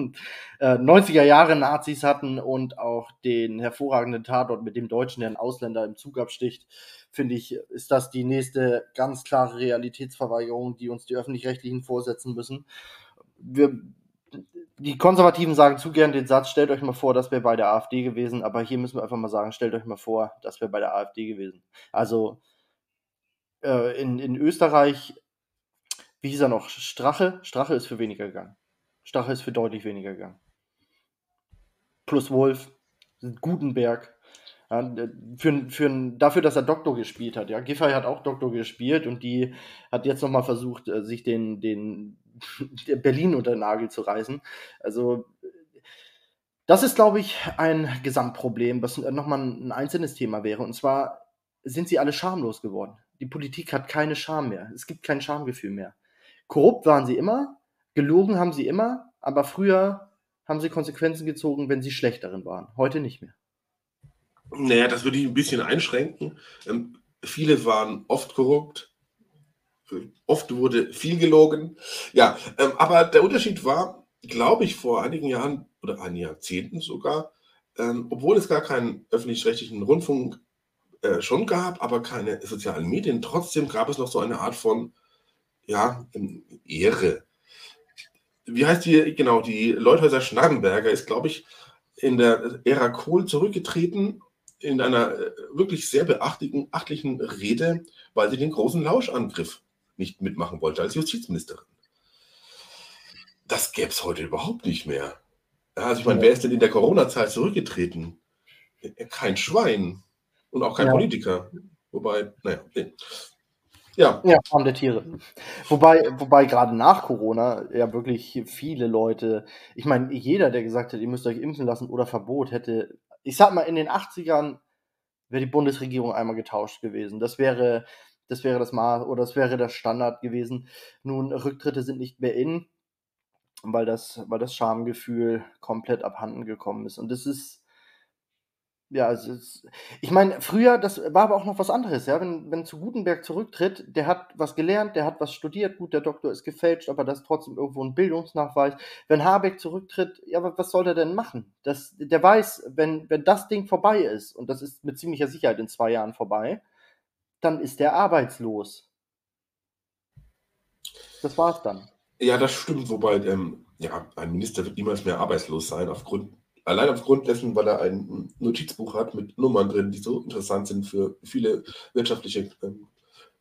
äh, 90er Jahre Nazis hatten und auch den hervorragenden Tatort mit dem Deutschen, der einen Ausländer im Zug absticht, finde ich, ist das die nächste ganz klare Realitätsverweigerung, die uns die öffentlich-rechtlichen vorsetzen müssen. Wir die Konservativen sagen zu gern den Satz, stellt euch mal vor, das wäre bei der AfD gewesen, aber hier müssen wir einfach mal sagen, stellt euch mal vor, das wäre bei der AfD gewesen. Also äh, in, in Österreich, wie hieß er noch? Strache? Strache ist für weniger gegangen. Strache ist für deutlich weniger gegangen. Plus Wolf, Gutenberg. Ja, für, für, dafür, dass er Doktor gespielt hat. Ja, Giffey hat auch Doktor gespielt und die hat jetzt nochmal versucht, äh, sich den, den Berlin unter den Nagel zu reißen. Also das ist, glaube ich, ein Gesamtproblem, was nochmal ein einzelnes Thema wäre. Und zwar sind sie alle schamlos geworden. Die Politik hat keine Scham mehr. Es gibt kein Schamgefühl mehr. Korrupt waren sie immer, gelogen haben sie immer, aber früher haben sie Konsequenzen gezogen, wenn sie schlecht darin waren. Heute nicht mehr. Naja, das würde ich ein bisschen einschränken. Ähm, viele waren oft korrupt, Oft wurde viel gelogen. Ja, ähm, aber der Unterschied war, glaube ich, vor einigen Jahren oder einigen Jahrzehnten sogar, ähm, obwohl es gar keinen öffentlich-rechtlichen Rundfunk äh, schon gab, aber keine sozialen Medien, trotzdem gab es noch so eine Art von, ja, ähm, Ehre. Wie heißt die, genau, die Leuthäuser Schnarrenberger ist, glaube ich, in der Ära Kohl zurückgetreten in einer äh, wirklich sehr beachtlichen Rede, weil sie den großen Lauschangriff nicht mitmachen wollte als Justizministerin. Das gäbe es heute überhaupt nicht mehr. Also ich meine, wer ist denn in der Corona-Zeit zurückgetreten? Kein Schwein und auch kein ja. Politiker. Wobei, naja, nee. Ja. Ja, Farm der Tiere. Wobei, wobei gerade nach Corona ja wirklich viele Leute, ich meine, jeder, der gesagt hat, ihr müsst euch impfen lassen oder Verbot, hätte, ich sag mal, in den 80ern wäre die Bundesregierung einmal getauscht gewesen. Das wäre das wäre das Maß oder das wäre der Standard gewesen. Nun, Rücktritte sind nicht mehr in, weil das, weil das Schamgefühl komplett abhanden gekommen ist. Und das ist, ja, ist, ich meine, früher, das war aber auch noch was anderes, ja, wenn, wenn zu Gutenberg zurücktritt, der hat was gelernt, der hat was studiert, gut, der Doktor ist gefälscht, aber das ist trotzdem irgendwo ein Bildungsnachweis. Wenn Habeck zurücktritt, ja, was soll der denn machen? Das, der weiß, wenn, wenn das Ding vorbei ist, und das ist mit ziemlicher Sicherheit in zwei Jahren vorbei, dann ist der arbeitslos. Das war's dann. Ja, das stimmt, wobei ähm, ja, ein Minister wird niemals mehr arbeitslos sein, aufgrund, allein aufgrund dessen, weil er ein Notizbuch hat mit Nummern drin, die so interessant sind für viele wirtschaftliche ähm,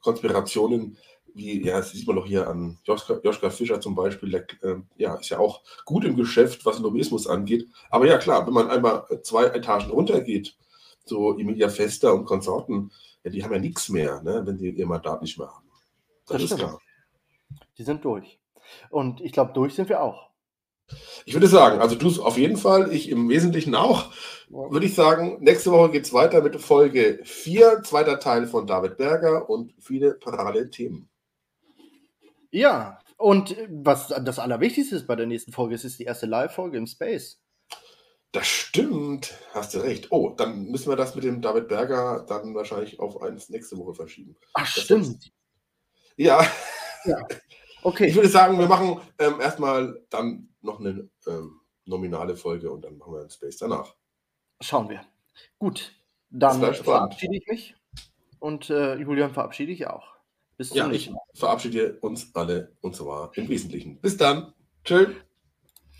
Konspirationen, wie, ja, das sieht man doch hier an Joschka, Joschka Fischer zum Beispiel, der, äh, ja, ist ja auch gut im Geschäft, was Lobbyismus angeht. Aber ja, klar, wenn man einmal zwei Etagen runtergeht, so Emilia Fester und Konsorten, ja, die haben ja nichts mehr, ne, wenn sie ihr Mandat nicht mehr haben. Das, das ist stimmt. klar. Die sind durch. Und ich glaube, durch sind wir auch. Ich würde sagen, also du auf jeden Fall, ich im Wesentlichen auch. Würde ich sagen, nächste Woche geht es weiter mit Folge 4, zweiter Teil von David Berger und viele parallele Themen. Ja, und was das Allerwichtigste ist bei der nächsten Folge, ist, ist die erste Live-Folge im Space. Das stimmt, hast du recht. Oh, dann müssen wir das mit dem David Berger dann wahrscheinlich auf eins nächste Woche verschieben. Ach, das stimmt. Ja. ja. Okay. Ich würde sagen, wir machen ähm, erstmal dann noch eine ähm, nominale Folge und dann machen wir einen Space danach. Schauen wir. Gut, dann verabschiede ich mich und äh, Julian verabschiede ich auch. Bis zum ja, nächsten Mal. Ich verabschiede uns alle und zwar im Wesentlichen. Bis dann. Tschüss.